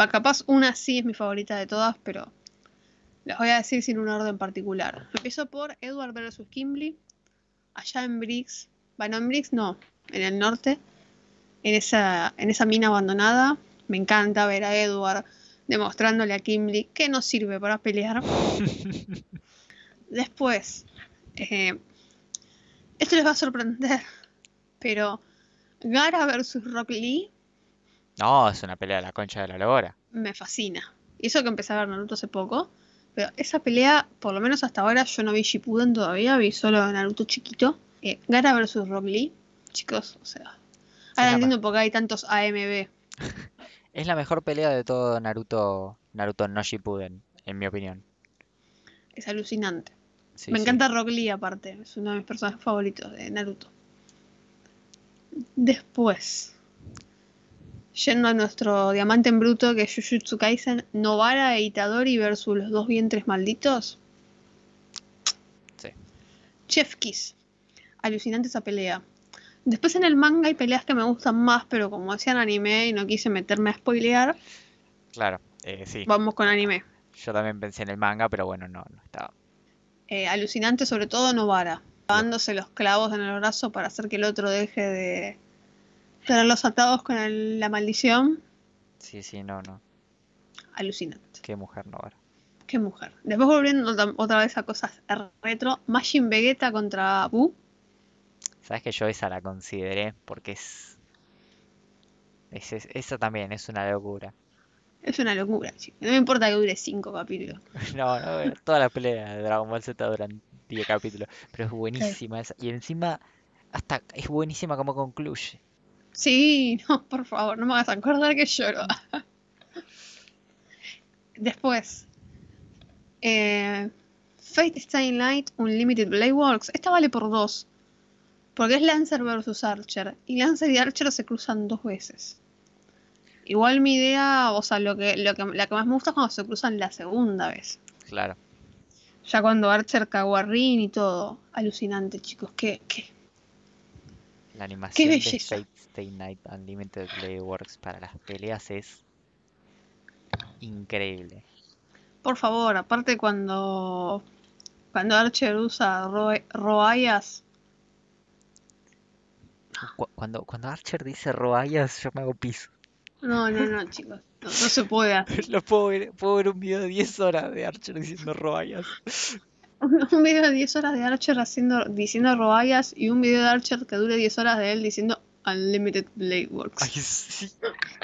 Va, capaz una sí es mi favorita de todas, pero las voy a decir sin un orden particular. Empiezo por Edward vs. Kimberly, allá en Briggs. Bueno, en Briggs no, en el norte, en esa, en esa mina abandonada. Me encanta ver a Edward demostrándole a Kimberly que no sirve para pelear. Después, eh, esto les va a sorprender, pero Gara versus Rock Lee No, es una pelea de la concha de la lora. me fascina. Y eso que empecé a ver Naruto hace poco, pero esa pelea, por lo menos hasta ahora, yo no vi Shippuden todavía, vi solo Naruto chiquito. Eh, Gara versus Rock Lee, chicos, o sea, ahora entiendo por qué hay tantos AMB. Es la mejor pelea de todo Naruto, Naruto no Shippuden, en mi opinión. Es alucinante. Sí, Me sí. encanta Rock Lee aparte, es uno de mis personajes favoritos de Naruto. Después, yendo a nuestro diamante en bruto que es Jujutsu Kaisen, Novara e Itadori versus los dos vientres malditos. Sí. Chef Kiss. Alucinante esa pelea. Después en el manga hay peleas que me gustan más, pero como hacían anime y no quise meterme a spoilear, Claro, eh, sí. vamos con anime. Yo también pensé en el manga, pero bueno, no, no estaba. Eh, alucinante sobre todo Novara, dándose los clavos en el brazo para hacer que el otro deje de tenerlos atados con el- la maldición. Sí, sí, no, no. Alucinante. Qué mujer no era. Qué mujer. Después volviendo otra- vez a cosas retro, Majin Vegeta contra Buu. Sabes que yo esa la consideré porque es, es, es- esa también es una locura. Es una locura, chicos. No me importa que dure cinco capítulos. No, no, todas las peleas de Dragon Ball Z duran 10 capítulos, pero es buenísima esa. Y encima, hasta es buenísima como concluye. Sí, no, por favor, no me hagas acordar que lloro. Después, eh, Fate Stay Night Unlimited Blade Works. Esta vale por dos. Porque es Lancer versus Archer. Y Lancer y Archer se cruzan dos veces. Igual mi idea, o sea, lo que, lo que, la que más me gusta es cuando se cruzan la segunda vez. Claro. Ya cuando Archer cagó a Rin y todo. Alucinante, chicos. Qué, qué, La animación de belleza. Fate Stay Night Unlimited Blade Works para las peleas es increíble. Por favor, aparte cuando, Cuando Archer usa Ro Roayas. Cu- Cuando, cuando Archer dice Roayas, yo me hago piso. No, no, no, chicos. No, no se puede hacer. Lo puedo ver, puedo ver un video de 10 horas de Archer diciendo Roayas. Un video de 10 horas de Archer haciendo, diciendo Roayas y un video de Archer que dure 10 horas de él diciendo Unlimited Blade Works. Ay, sí.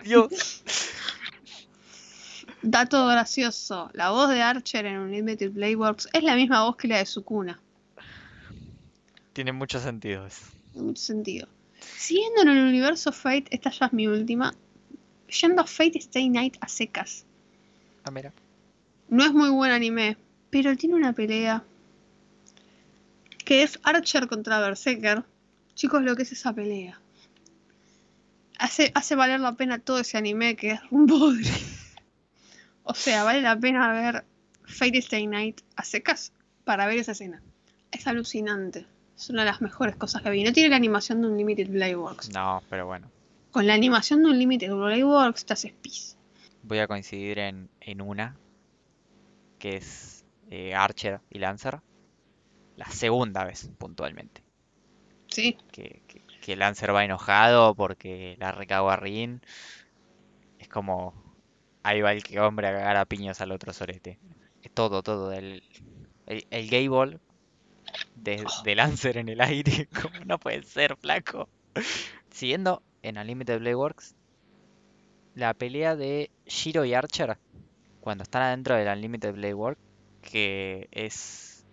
Dios. Dato gracioso, la voz de Archer en Unlimited Blade Works es la misma voz que la de Sukuna, Tiene mucho sentido eso. en mucho sentido. Siguiendo en el universo Fate, esta ya es mi última, yendo a Fate Stay Night a secas. Ah, mira. No es muy buen anime, pero tiene una pelea que es Archer contra Berserker. Chicos, lo que es esa pelea. Hace, hace valer la pena todo ese anime que es un bodre. O sea, vale la pena ver Fate Stay Night a secas para ver esa escena. Es alucinante. Es una de las mejores cosas que vi. No tiene la animación de Unlimited Blade Works. No, pero bueno. Con la animación de Unlimited Blade Works haces pis. Voy a coincidir en, en una, que es eh, Archer y Lancer. La segunda vez, puntualmente. Sí, Que, que, que Lancer va enojado porque la recagó a Rin. Es como, ahí va el que hombre a cagar a piños al otro sorete. Todo, todo. El, el, el gay ball de, de Lancer en el aire. Como no puede ser, flaco. Siguiendo en Unlimited Blade Works, la pelea de Shiro y Archer cuando están adentro del Unlimited Blade Works, que es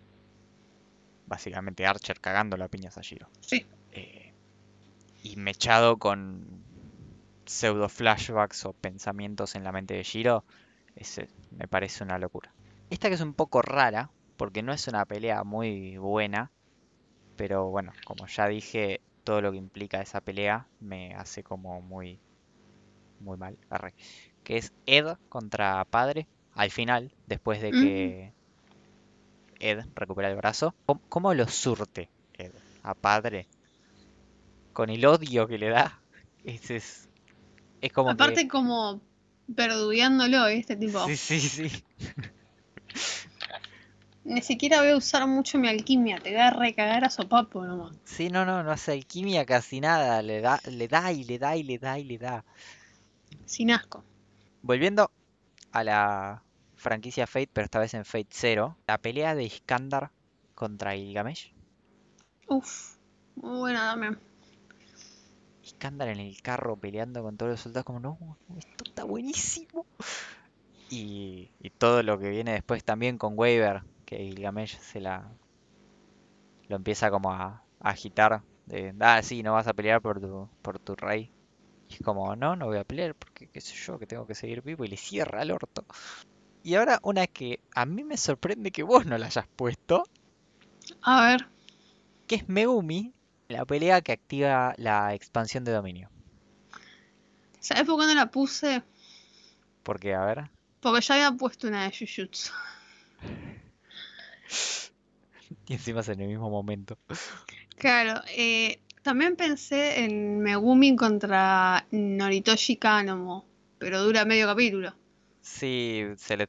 básicamente Archer cagando la piñas a Shiro. sí. Eh, y mechado con pseudo flashbacks o pensamientos en la mente de Shiro, ese me parece una locura. Esta que es un poco rara, porque no es una pelea muy buena, pero bueno, como ya dije, todo lo que implica esa pelea me hace como muy, muy mal. arre. Que es Ed contra Padre, al final, después de que Ed recupera el brazo. ¿Cómo, cómo lo surte Ed a Padre? Con el odio que le da. Ese es, es como que- Aparte como verdugueándolo, este tipo. Sí, sí, sí. Ni siquiera voy a usar mucho mi alquimia, te voy a recagar a sopapo nomás. Sí, no, no, no hace alquimia casi nada. Le da, le da y le da y le da y le da. Sin asco. Volviendo a la franquicia Fate, pero esta vez en Fate Zero, la pelea de Iskandar contra Gilgamesh. Uf, muy buena, dame. Iskandar en el carro peleando con todos los soldados, como no, esto está buenísimo. Y, y todo lo que viene después también con Waver, que Gilgamesh se la lo empieza como a, a agitar de, ah, sí, no vas a pelear por tu, por tu rey. Y es como, no, no voy a pelear porque qué sé yo, que tengo que seguir vivo y le cierra el orto. Y ahora una que a mí me sorprende que vos no la hayas puesto, A ver, que es Megumi, la pelea que activa la expansión de dominio. ¿sabes por qué no la puse? Porque, a ver, Porque ya había puesto una de Jujutsu. y encima es en el mismo momento. Claro, eh, también pensé en Megumi contra Noritoshi Kanomo, pero dura medio capítulo. Sí, se les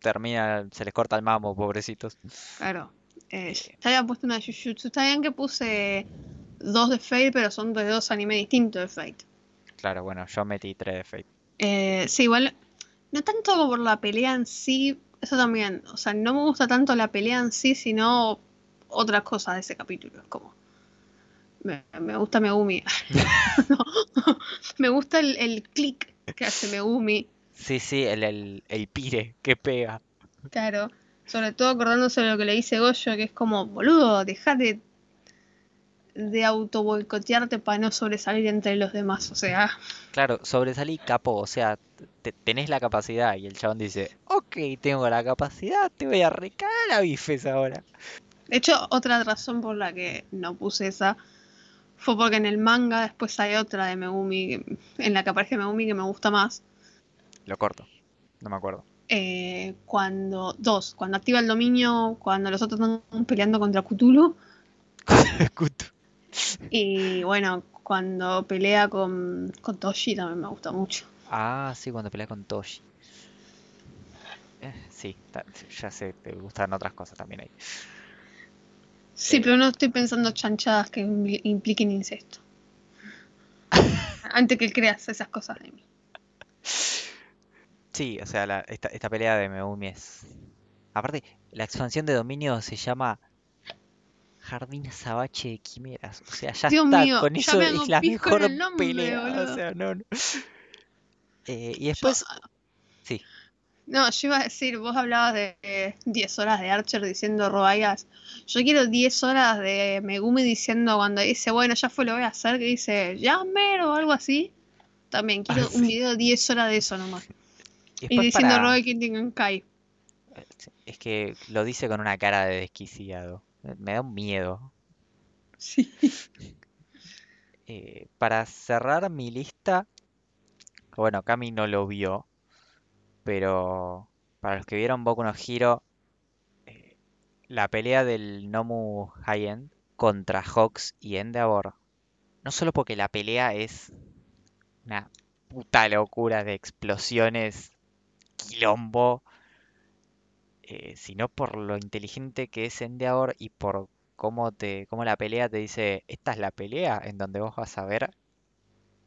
termina, se les corta el mamo, pobrecitos. Claro. Eh, ya había puesto una Jujutsu. Está bien que puse dos de Fate, pero son de dos animes distintos de Fate. Claro, bueno, yo metí 3 de Fate. Eh, sí, igual, no tanto por la pelea en sí, eso también, o sea, no me gusta tanto la pelea en sí, sino otras cosas de ese capítulo, es como, me, me gusta Megumi, No, me gusta el, el click que hace Megumi, Sí, sí, el, el, el pire que pega. claro, sobre todo acordándose de lo que le dice Goyo, que es como, boludo, deja de, de auto boicotearte para no sobresalir entre los demás, o sea, Claro, sobresalí capo, o sea, te- tenés la capacidad y el chabón dice, ok, tengo la capacidad, te voy a recagar a bifes ahora. De hecho, otra razón por la que no puse esa fue porque en el manga después hay otra de Megumi, en la que aparece Megumi que me gusta más. Lo corto, no me acuerdo. eh, cuando, dos, cuando activa el dominio, cuando los otros están peleando contra Cthulhu. Kutu. Y bueno, cuando pelea con, con Toshi también me gusta mucho. Ah, sí, cuando pelea con Toshi. Eh, sí, ya sé, te gustan otras cosas también ahí. Sí, Eh. pero no estoy pensando chanchadas que impli- impliquen incesto. Antes que creas esas cosas de mí. Sí, o sea, la- esta, esta pelea de Megumi es... Aparte, la expansión de dominio se llama Jardín Sabache de Quimeras. O sea, ya Dios está, mío, con ya eso me es la mejor nombre, pelea. O boludo. sea, no, no. Eh, y Yo- después, sí, no, yo iba a decir, vos hablabas de eh, 10 horas de Archer diciendo robayas. Yo quiero 10 horas de Megumi diciendo cuando dice, bueno, ya fue, lo voy a hacer, que dice, Jammer o algo así. También quiero Ah, un video de 10 horas de eso nomás. y Y diciendo para... Roy Kitten Kai. Es que lo dice con una cara de desquiciado. Me da un miedo. Sí. Eh, para cerrar mi lista, bueno, Cami no lo vio, pero para los que vieron Boku no Hero, eh, la pelea del Nomu High-End contra Hawks y Endeavor, no solo porque la pelea es una puta locura de explosiones, quilombo, eh, sino por lo inteligente que es Endeavor y por cómo te, cómo la pelea te dice, esta es la pelea en donde vos vas a ver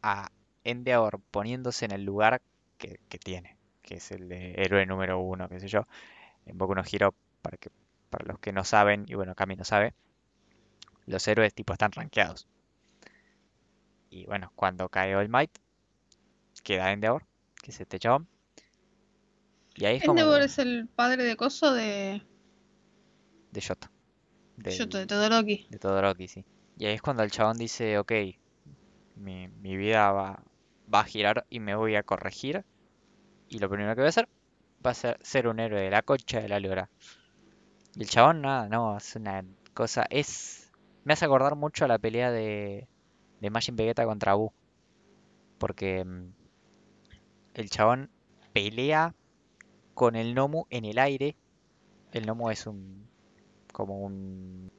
a Endeavor poniéndose en el lugar que, tiene, que es el de héroe número uno, qué sé yo. En Boku no Hero, para que, para los que no saben, y bueno, Kami no sabe, los héroes tipo están rankeados. Y bueno, cuando cae All Might, queda Endeavor, que es este chabón. Y ahí es como Endeavor que- es el padre de Coso de de Shoto. del- Shoto, de Todoroki. De Todoroki, sí. Y ahí es cuando el chabón dice, ok, mi, mi vida va, va a girar y me voy a corregir. Y lo primero que voy a hacer va a ser ser un héroe de la concha de la lora. Y el chabón, nada, no, es una cosa, es... Me hace acordar mucho a la pelea de, de Majin Vegeta contra Buu. Porque mm, el chabón pelea con el Nomu en el aire. El Nomu es un... como un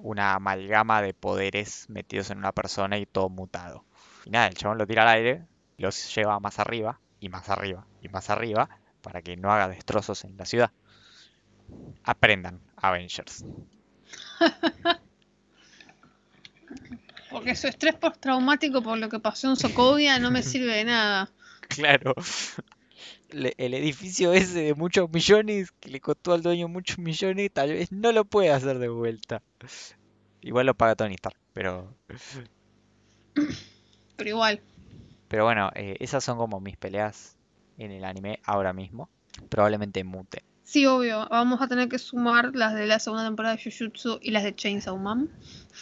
una amalgama de poderes metidos en una persona y todo mutado. Y nada, el chabón lo tira al aire, los lleva más arriba, y más arriba, y más arriba, para que no haga destrozos en la ciudad. Aprendan, Avengers. Porque su estrés postraumático por lo que pasó en Sokovia no me sirve de nada. Claro. Le- El edificio ese de muchos millones, que le costó al dueño muchos millones, tal vez no lo puede hacer de vuelta. Igual lo paga Tony Stark, pero... Pero igual. Pero bueno, eh, esas son como mis peleas en el anime ahora mismo. Probablemente mute. Sí, obvio. Vamos a tener que sumar las de la segunda temporada de Jujutsu y las de Chainsaw Man.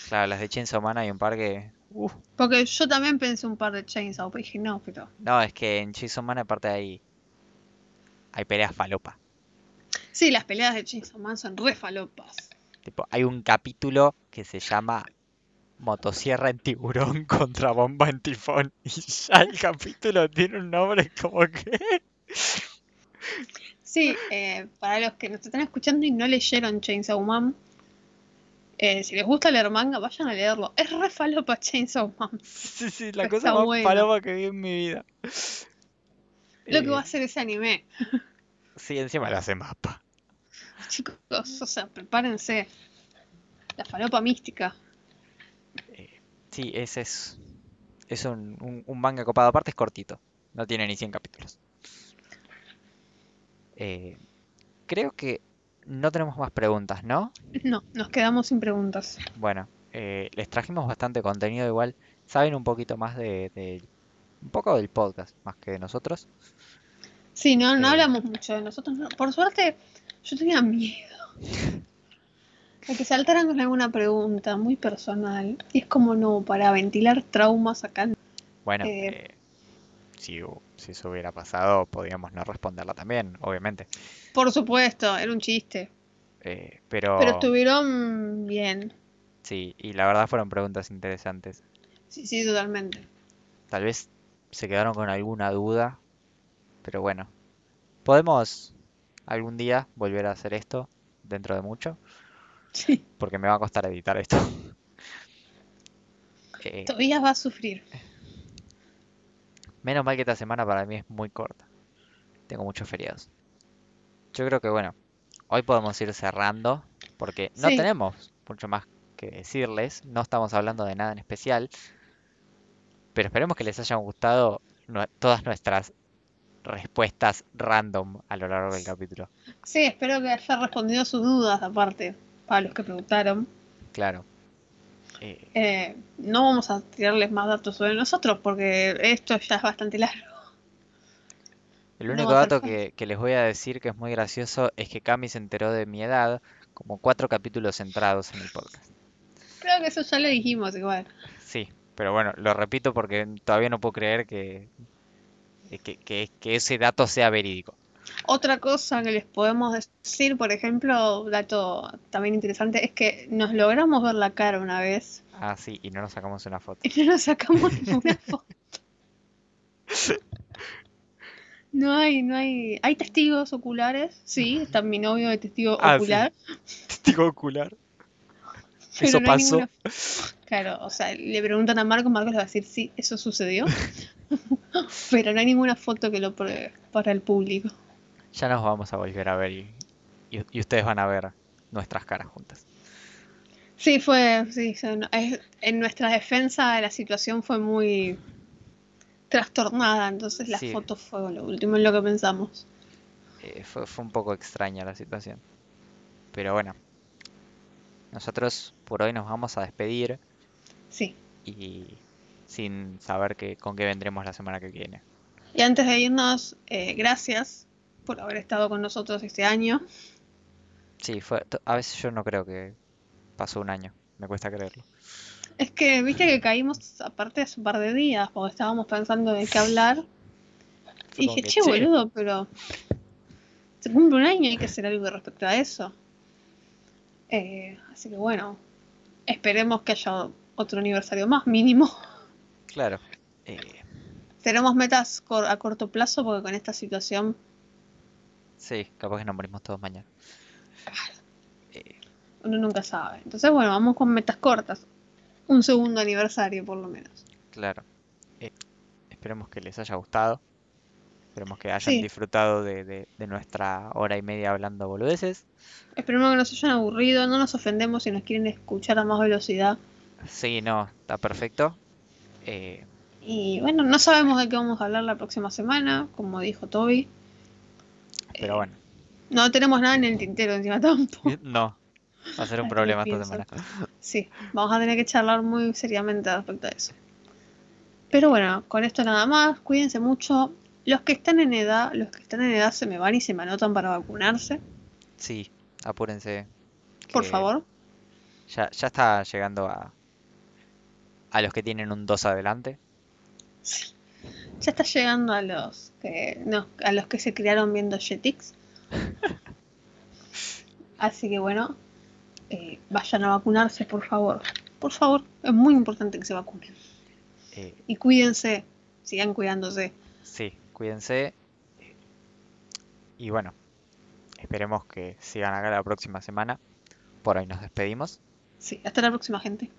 Claro, las de Chainsaw Man hay un par que... uf. Porque yo también pensé un par de Chainsaw, pero dije no, pero. No, es que en Chainsaw Man aparte hay... Hay peleas falopa. Sí, las peleas de Chainsaw Man son re falopas. Tipo, hay un capítulo que se llama Motosierra en tiburón contra bomba en tifón. Y ya el capítulo tiene un nombre como que... Sí, eh, para los que nos están escuchando y no leyeron Chainsaw Man, eh, si les gusta leer manga, vayan a leerlo. Es re falopa Chainsaw Man. Sí, sí, la cosa más bueno. falopa que vi en mi vida. Lo que Eh, va a hacer ese anime. Sí, encima lo hace mapa. Chicos, o sea, prepárense. La falopa mística. Sí, ese es... Es un, un, un manga copado. Aparte es cortito. No tiene ni 100 capítulos. Eh, creo que no tenemos más preguntas, ¿no? No, nos quedamos sin preguntas. Bueno, eh, les trajimos bastante contenido igual. Saben un poquito más de, de- un poco del podcast, más que de nosotros. Sí, no, no Eh. hablamos mucho de nosotros. no. Por suerte, yo tenía miedo. De que saltaran con alguna pregunta muy personal. Y es como no, para ventilar traumas acá. Bueno, Eh. eh, si, si eso hubiera pasado, podríamos no responderla también, obviamente. Por supuesto, era un chiste. Eh, pero Pero estuvieron bien. sí, y la verdad fueron preguntas interesantes. Sí, sí, totalmente. Tal vez se quedaron con alguna duda, pero bueno, podemos algún día volver a hacer esto dentro de mucho, Sí. porque me va a costar editar esto. Eh, Todavía va a sufrir. Menos mal que esta semana para mí es muy corta. Tengo muchos feriados. Yo creo que bueno, hoy podemos ir cerrando porque no Sí. tenemos mucho más que decirles. No estamos hablando de nada en especial. Pero esperemos que les hayan gustado todas nuestras respuestas random a lo largo del capítulo. Sí, espero que haya respondido sus dudas, aparte, para los que preguntaron. Claro. Eh, Eh, no vamos a tirarles más datos sobre nosotros, porque esto ya es bastante largo. el único dato que, que les voy a decir que es muy gracioso es que Cami se enteró de mi edad como cuatro capítulos centrados en el podcast. Creo que eso ya lo dijimos igual. Sí, pero bueno, lo repito porque todavía no puedo creer que, que, que- que ese dato sea verídico. Otra cosa que les podemos decir, por ejemplo, dato también interesante, es que nos logramos ver la cara una vez Ah, sí, y no nos sacamos una foto. y no nos sacamos ninguna foto. No hay, no hay. Hay testigos oculares, sí, está mi novio de testigo Ah, sí. ocular, Testigo ocular. pero Eso no pasó. ninguna. Claro, o sea, le preguntan a Marcos, Marcos le va a decir sí, eso sucedió. Pero no hay ninguna foto que lo pruebe para el público. Ya nos vamos a volver a ver y, y- y ustedes van a ver nuestras caras juntas. Sí, fue, sí, en nuestra defensa la situación fue muy trastornada, entonces la Sí. foto fue lo último en lo que pensamos. Eh, fue, fue un poco extraña la situación. Pero bueno, nosotros por hoy nos vamos a despedir Sí. y sin saber que, con qué vendremos la semana que viene. Y antes de irnos, eh, gracias por haber estado con nosotros este año. Sí, fue, a veces yo no creo que pasó un año, me cuesta creerlo. Es que, viste que caímos aparte hace un par de días, porque estábamos pensando de qué hablar. Fue Y dije, "Che". boludo, pero se cumple un año y hay que hacer algo respecto a eso. Eh, así que bueno, esperemos que haya otro aniversario más mínimo. Claro. eh, Tenemos metas a corto plazo porque con esta situación, sí, capaz que nos morimos todos mañana. Eh, uno nunca sabe. Entonces, bueno, vamos con metas cortas. Un segundo aniversario por lo menos. claro. Eh, esperemos que les haya gustado. Esperemos que hayan Sí. disfrutado de, de- de nuestra hora y media hablando boludeces. Esperemos que no se hayan aburrido, no nos ofendemos si nos quieren escuchar a más velocidad. Sí, no, está perfecto. Eh, Y bueno, no sabemos de qué vamos a hablar la próxima semana, como dijo Toby. pero Eh, bueno, No tenemos nada en el tintero encima tampoco. no, va a ser un problema esta semana. Sí, vamos a tener que charlar muy seriamente respecto a eso. Pero bueno, con esto nada más, cuídense mucho. Los que están en edad, los que están en edad se me van y se me anotan para vacunarse, Sí, apúrense. por favor. Ya, ya está llegando a, a los que tienen un 2 adelante. Ya está llegando a los que no, a los que se criaron viendo Jetix. Así que bueno, eh, vayan a vacunarse, por favor. Por favor, es muy importante que se vacunen. Eh, Y cuídense, sigan cuidándose. sí, cuídense. Y bueno, esperemos que sigan acá la próxima semana. Por hoy nos despedimos. Sí, hasta la próxima, gente.